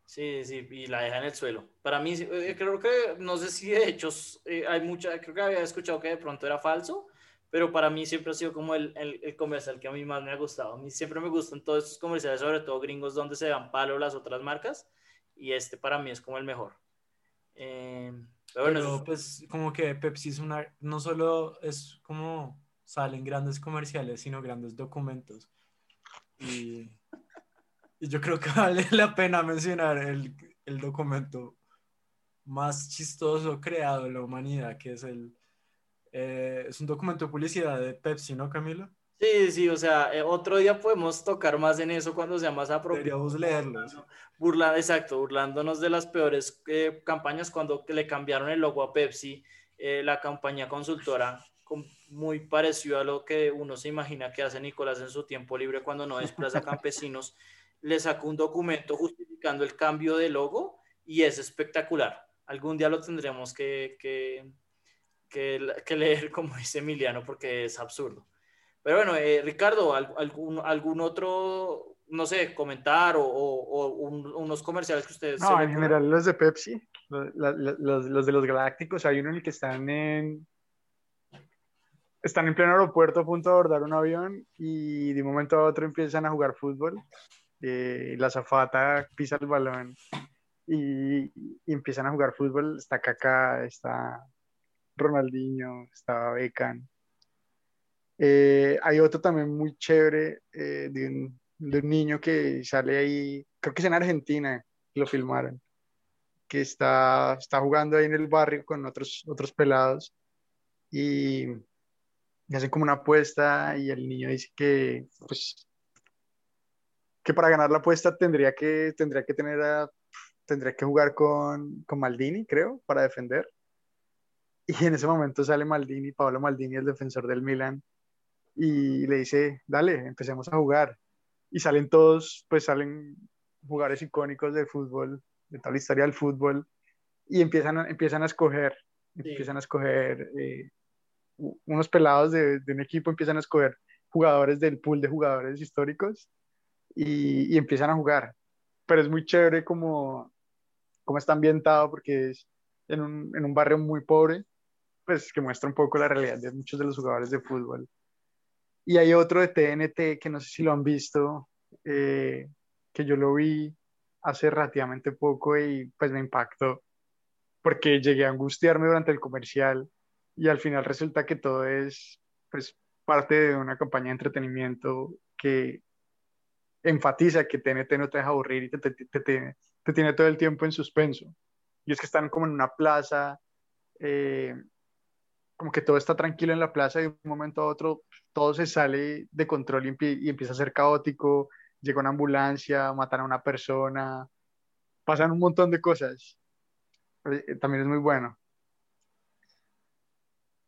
Sí, sí, y la deja en el suelo. Para mí, eh, creo que, no sé si de hecho eh, hay mucha, creo que había escuchado que de pronto era falso, pero para mí siempre ha sido como el, el, el, comercial que a mí más me ha gustado. A mí siempre me gustan todos estos comerciales, sobre todo gringos, donde se dan palo las otras marcas, y este para mí es como el mejor. Eh, pero, pues como que Pepsi es una, no solo es como salen grandes comerciales, sino grandes documentos. Y, y yo creo que vale la pena mencionar el, el documento más chistoso creado en la humanidad, que es el eh, es un documento de publicidad de Pepsi, ¿no, Camilo? Sí, sí, o sea, eh, otro día podemos tocar más en eso cuando sea más apropiado. Deberíamos leerlos. Burla, exacto, burlándonos de las peores eh, campañas cuando le cambiaron el logo a Pepsi, la campaña consultora, muy parecido a lo que uno se imagina que hace Nicolás en su tiempo libre cuando no desplaza campesinos, le sacó un documento justificando el cambio de logo y es espectacular. Algún día lo tendremos que, que que, leer, como dice Emiliano, porque es absurdo. Pero bueno, eh, Ricardo, ¿algún, ¿algún otro, no sé, comentar o, unos comerciales que ustedes... No, en general los de Pepsi, los, los, de los Galácticos, hay uno en el que están en... Están en pleno aeropuerto a punto de abordar un avión y de un momento a otro empiezan a jugar fútbol. Eh, la zafata pisa el balón y, y, empiezan a jugar fútbol. Está Kaká, está Ronaldinho, estaba Beckham. Eh, hay otro también muy chévere eh, de, un, niño que sale ahí, creo que es en Argentina, lo filmaron, que está, está jugando ahí en el barrio con otros, otros pelados y, hacen como una apuesta y el niño dice que, pues, que para ganar la apuesta tendría que, tendría que tener tendría que jugar con, con Maldini, creo, para defender. Y en ese momento sale Maldini, Pablo Maldini, el defensor del Milan, y le dice, dale, empecemos a jugar. Y salen todos, pues salen jugadores icónicos del fútbol, de toda la historia del fútbol, y empiezan a, empiezan a escoger, empiezan a escoger, eh, unos pelados de, de, un equipo empiezan a escoger jugadores del pool de jugadores históricos y, y empiezan a jugar. Pero es muy chévere como, como está ambientado porque es en un, en un barrio muy pobre pues que muestra un poco la realidad de muchos de los jugadores de fútbol. Y hay otro de TNT que no sé si lo han visto, eh, que yo lo vi hace relativamente poco y pues me impactó porque llegué a angustiarme durante el comercial y al final resulta que todo es pues parte de una campaña de entretenimiento que enfatiza que TNT no te deja aburrir y te, te, te, te tiene todo el tiempo en suspenso. Y es que están como en una plaza eh, como que todo está tranquilo en la plaza y de un momento a otro todo se sale de control y, empieza a ser caótico, llega una ambulancia, matan a una persona, pasan un montón de cosas. Eh, también es muy bueno.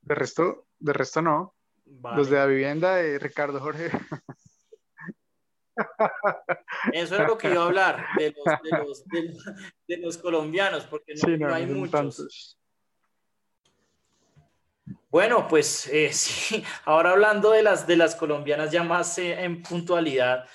De resto, de resto no. Los de la vivienda de Ricardo Jorge. Eso es lo que iba a hablar, de los, de los, colombianos, porque no, hay muchos. Bueno, pues eh, sí, ahora hablando de las, de las colombianas ya más eh, en puntualidad,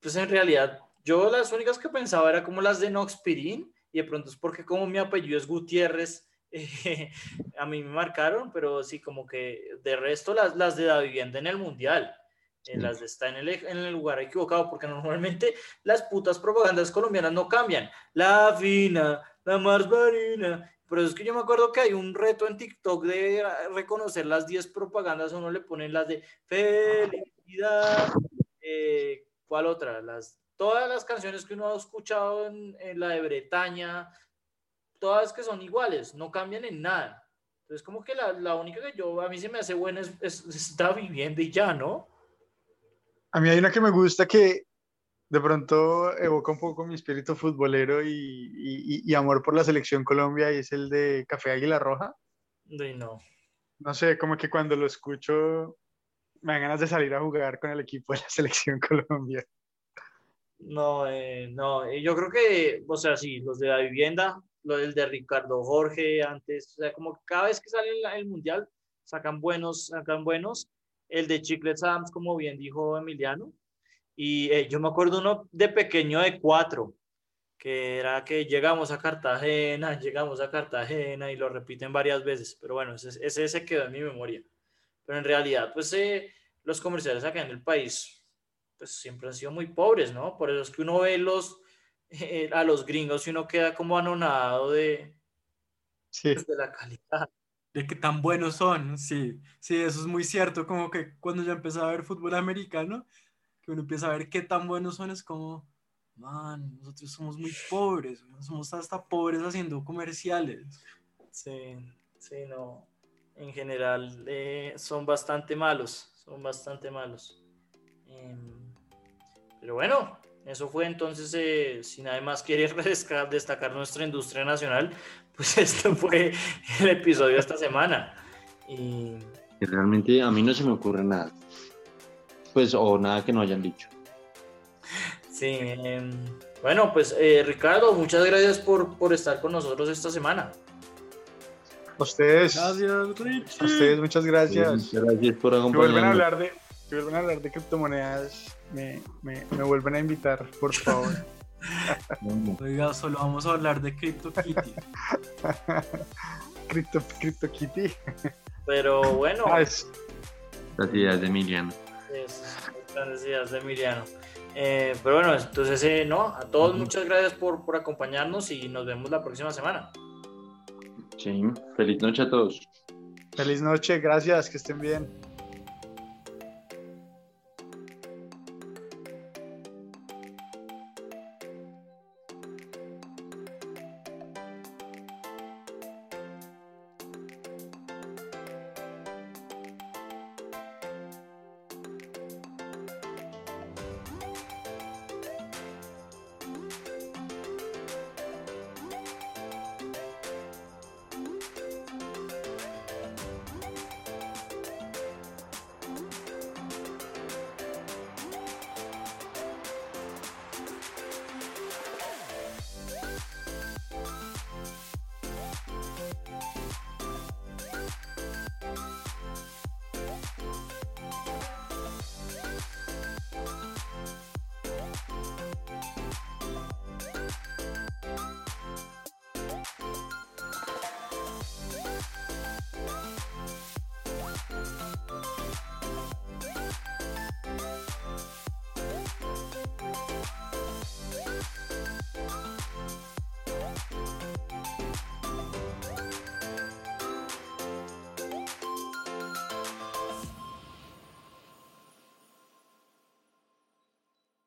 pues en realidad yo las únicas que pensaba era como las de Noxpirin y de pronto es porque como mi apellido es Gutiérrez, eh, a mí me marcaron, pero sí como que de resto las, las de la vivienda en el mundial. las de está en el, en el lugar equivocado, porque normalmente las putas propagandas colombianas no cambian. La fina, la más marina, pero es que yo me acuerdo que hay un reto en TikTok de reconocer las 10 propagandas, uno le pone las de felicidad, Eh, ¿Cuál otra? Las, todas las canciones que uno ha escuchado en, en la de Bretaña, todas que son iguales, no cambian en nada. Entonces, como que la, la única que yo, a mí se me hace buena es, es, está viviendo y ya, ¿no? A mí hay una que me gusta que de pronto evoca un poco mi espíritu futbolero y, y- y amor por la selección Colombia y es el de Café Águila Roja. De no. No sé, como que cuando lo escucho me dan ganas de salir a jugar con el equipo de la selección Colombia. No, eh, no, eh, yo creo que, o sea, sí, los de la vivienda, lo del de Ricardo Jorge antes, o sea, como cada vez que sale el, el mundial, sacan buenos, sacan buenos. El de Chiclets Adams, como bien dijo Emiliano. Y eh, yo me acuerdo uno de pequeño de cuatro, que era que llegamos a Cartagena, llegamos a Cartagena y lo repiten varias veces, pero bueno, ese, ese se quedó en mi memoria. Pero en realidad, pues eh, los comerciales acá en el país, pues siempre han sido muy pobres, ¿no? Por eso es que uno ve los, eh, a los gringos y uno queda como anonadado de, Sí, pues, de la calidad. De que tan buenos son, sí, sí, eso es muy cierto, como que cuando yo empecé a ver fútbol americano, que uno empieza a ver qué tan buenos son, es como, man, nosotros somos muy pobres, somos hasta pobres haciendo comerciales. Sí, sí, no. En general eh, son bastante malos, son bastante malos. Em, pero bueno, eso fue entonces, eh, si nadie más quiere destacar, nuestra industria nacional, pues esto fue el episodio de esta semana. Y Realmente a mí no se me ocurre nada. Pues, o nada que no hayan dicho. sí, em, bueno, pues eh, Ricardo, muchas gracias por, por estar con nosotros esta semana. a ustedes, Gracias, Richie. ustedes muchas gracias. Muchas gracias por Si vuelven a acompañarnos. hablar de, si vuelven a hablar de criptomonedas, me, me, me vuelven a invitar, por favor. Oiga, solo vamos a hablar de CryptoKitty. Crypto, CryptoKitty. Pero bueno, Ah, ideas de Emiliano. Es, grandes ideas de Emiliano. Eh, pero bueno, entonces, eh, no, a todos muchas gracias por, por acompañarnos y nos vemos la próxima semana. Sí. Feliz noche a todos. feliz noche, gracias, que estén bien.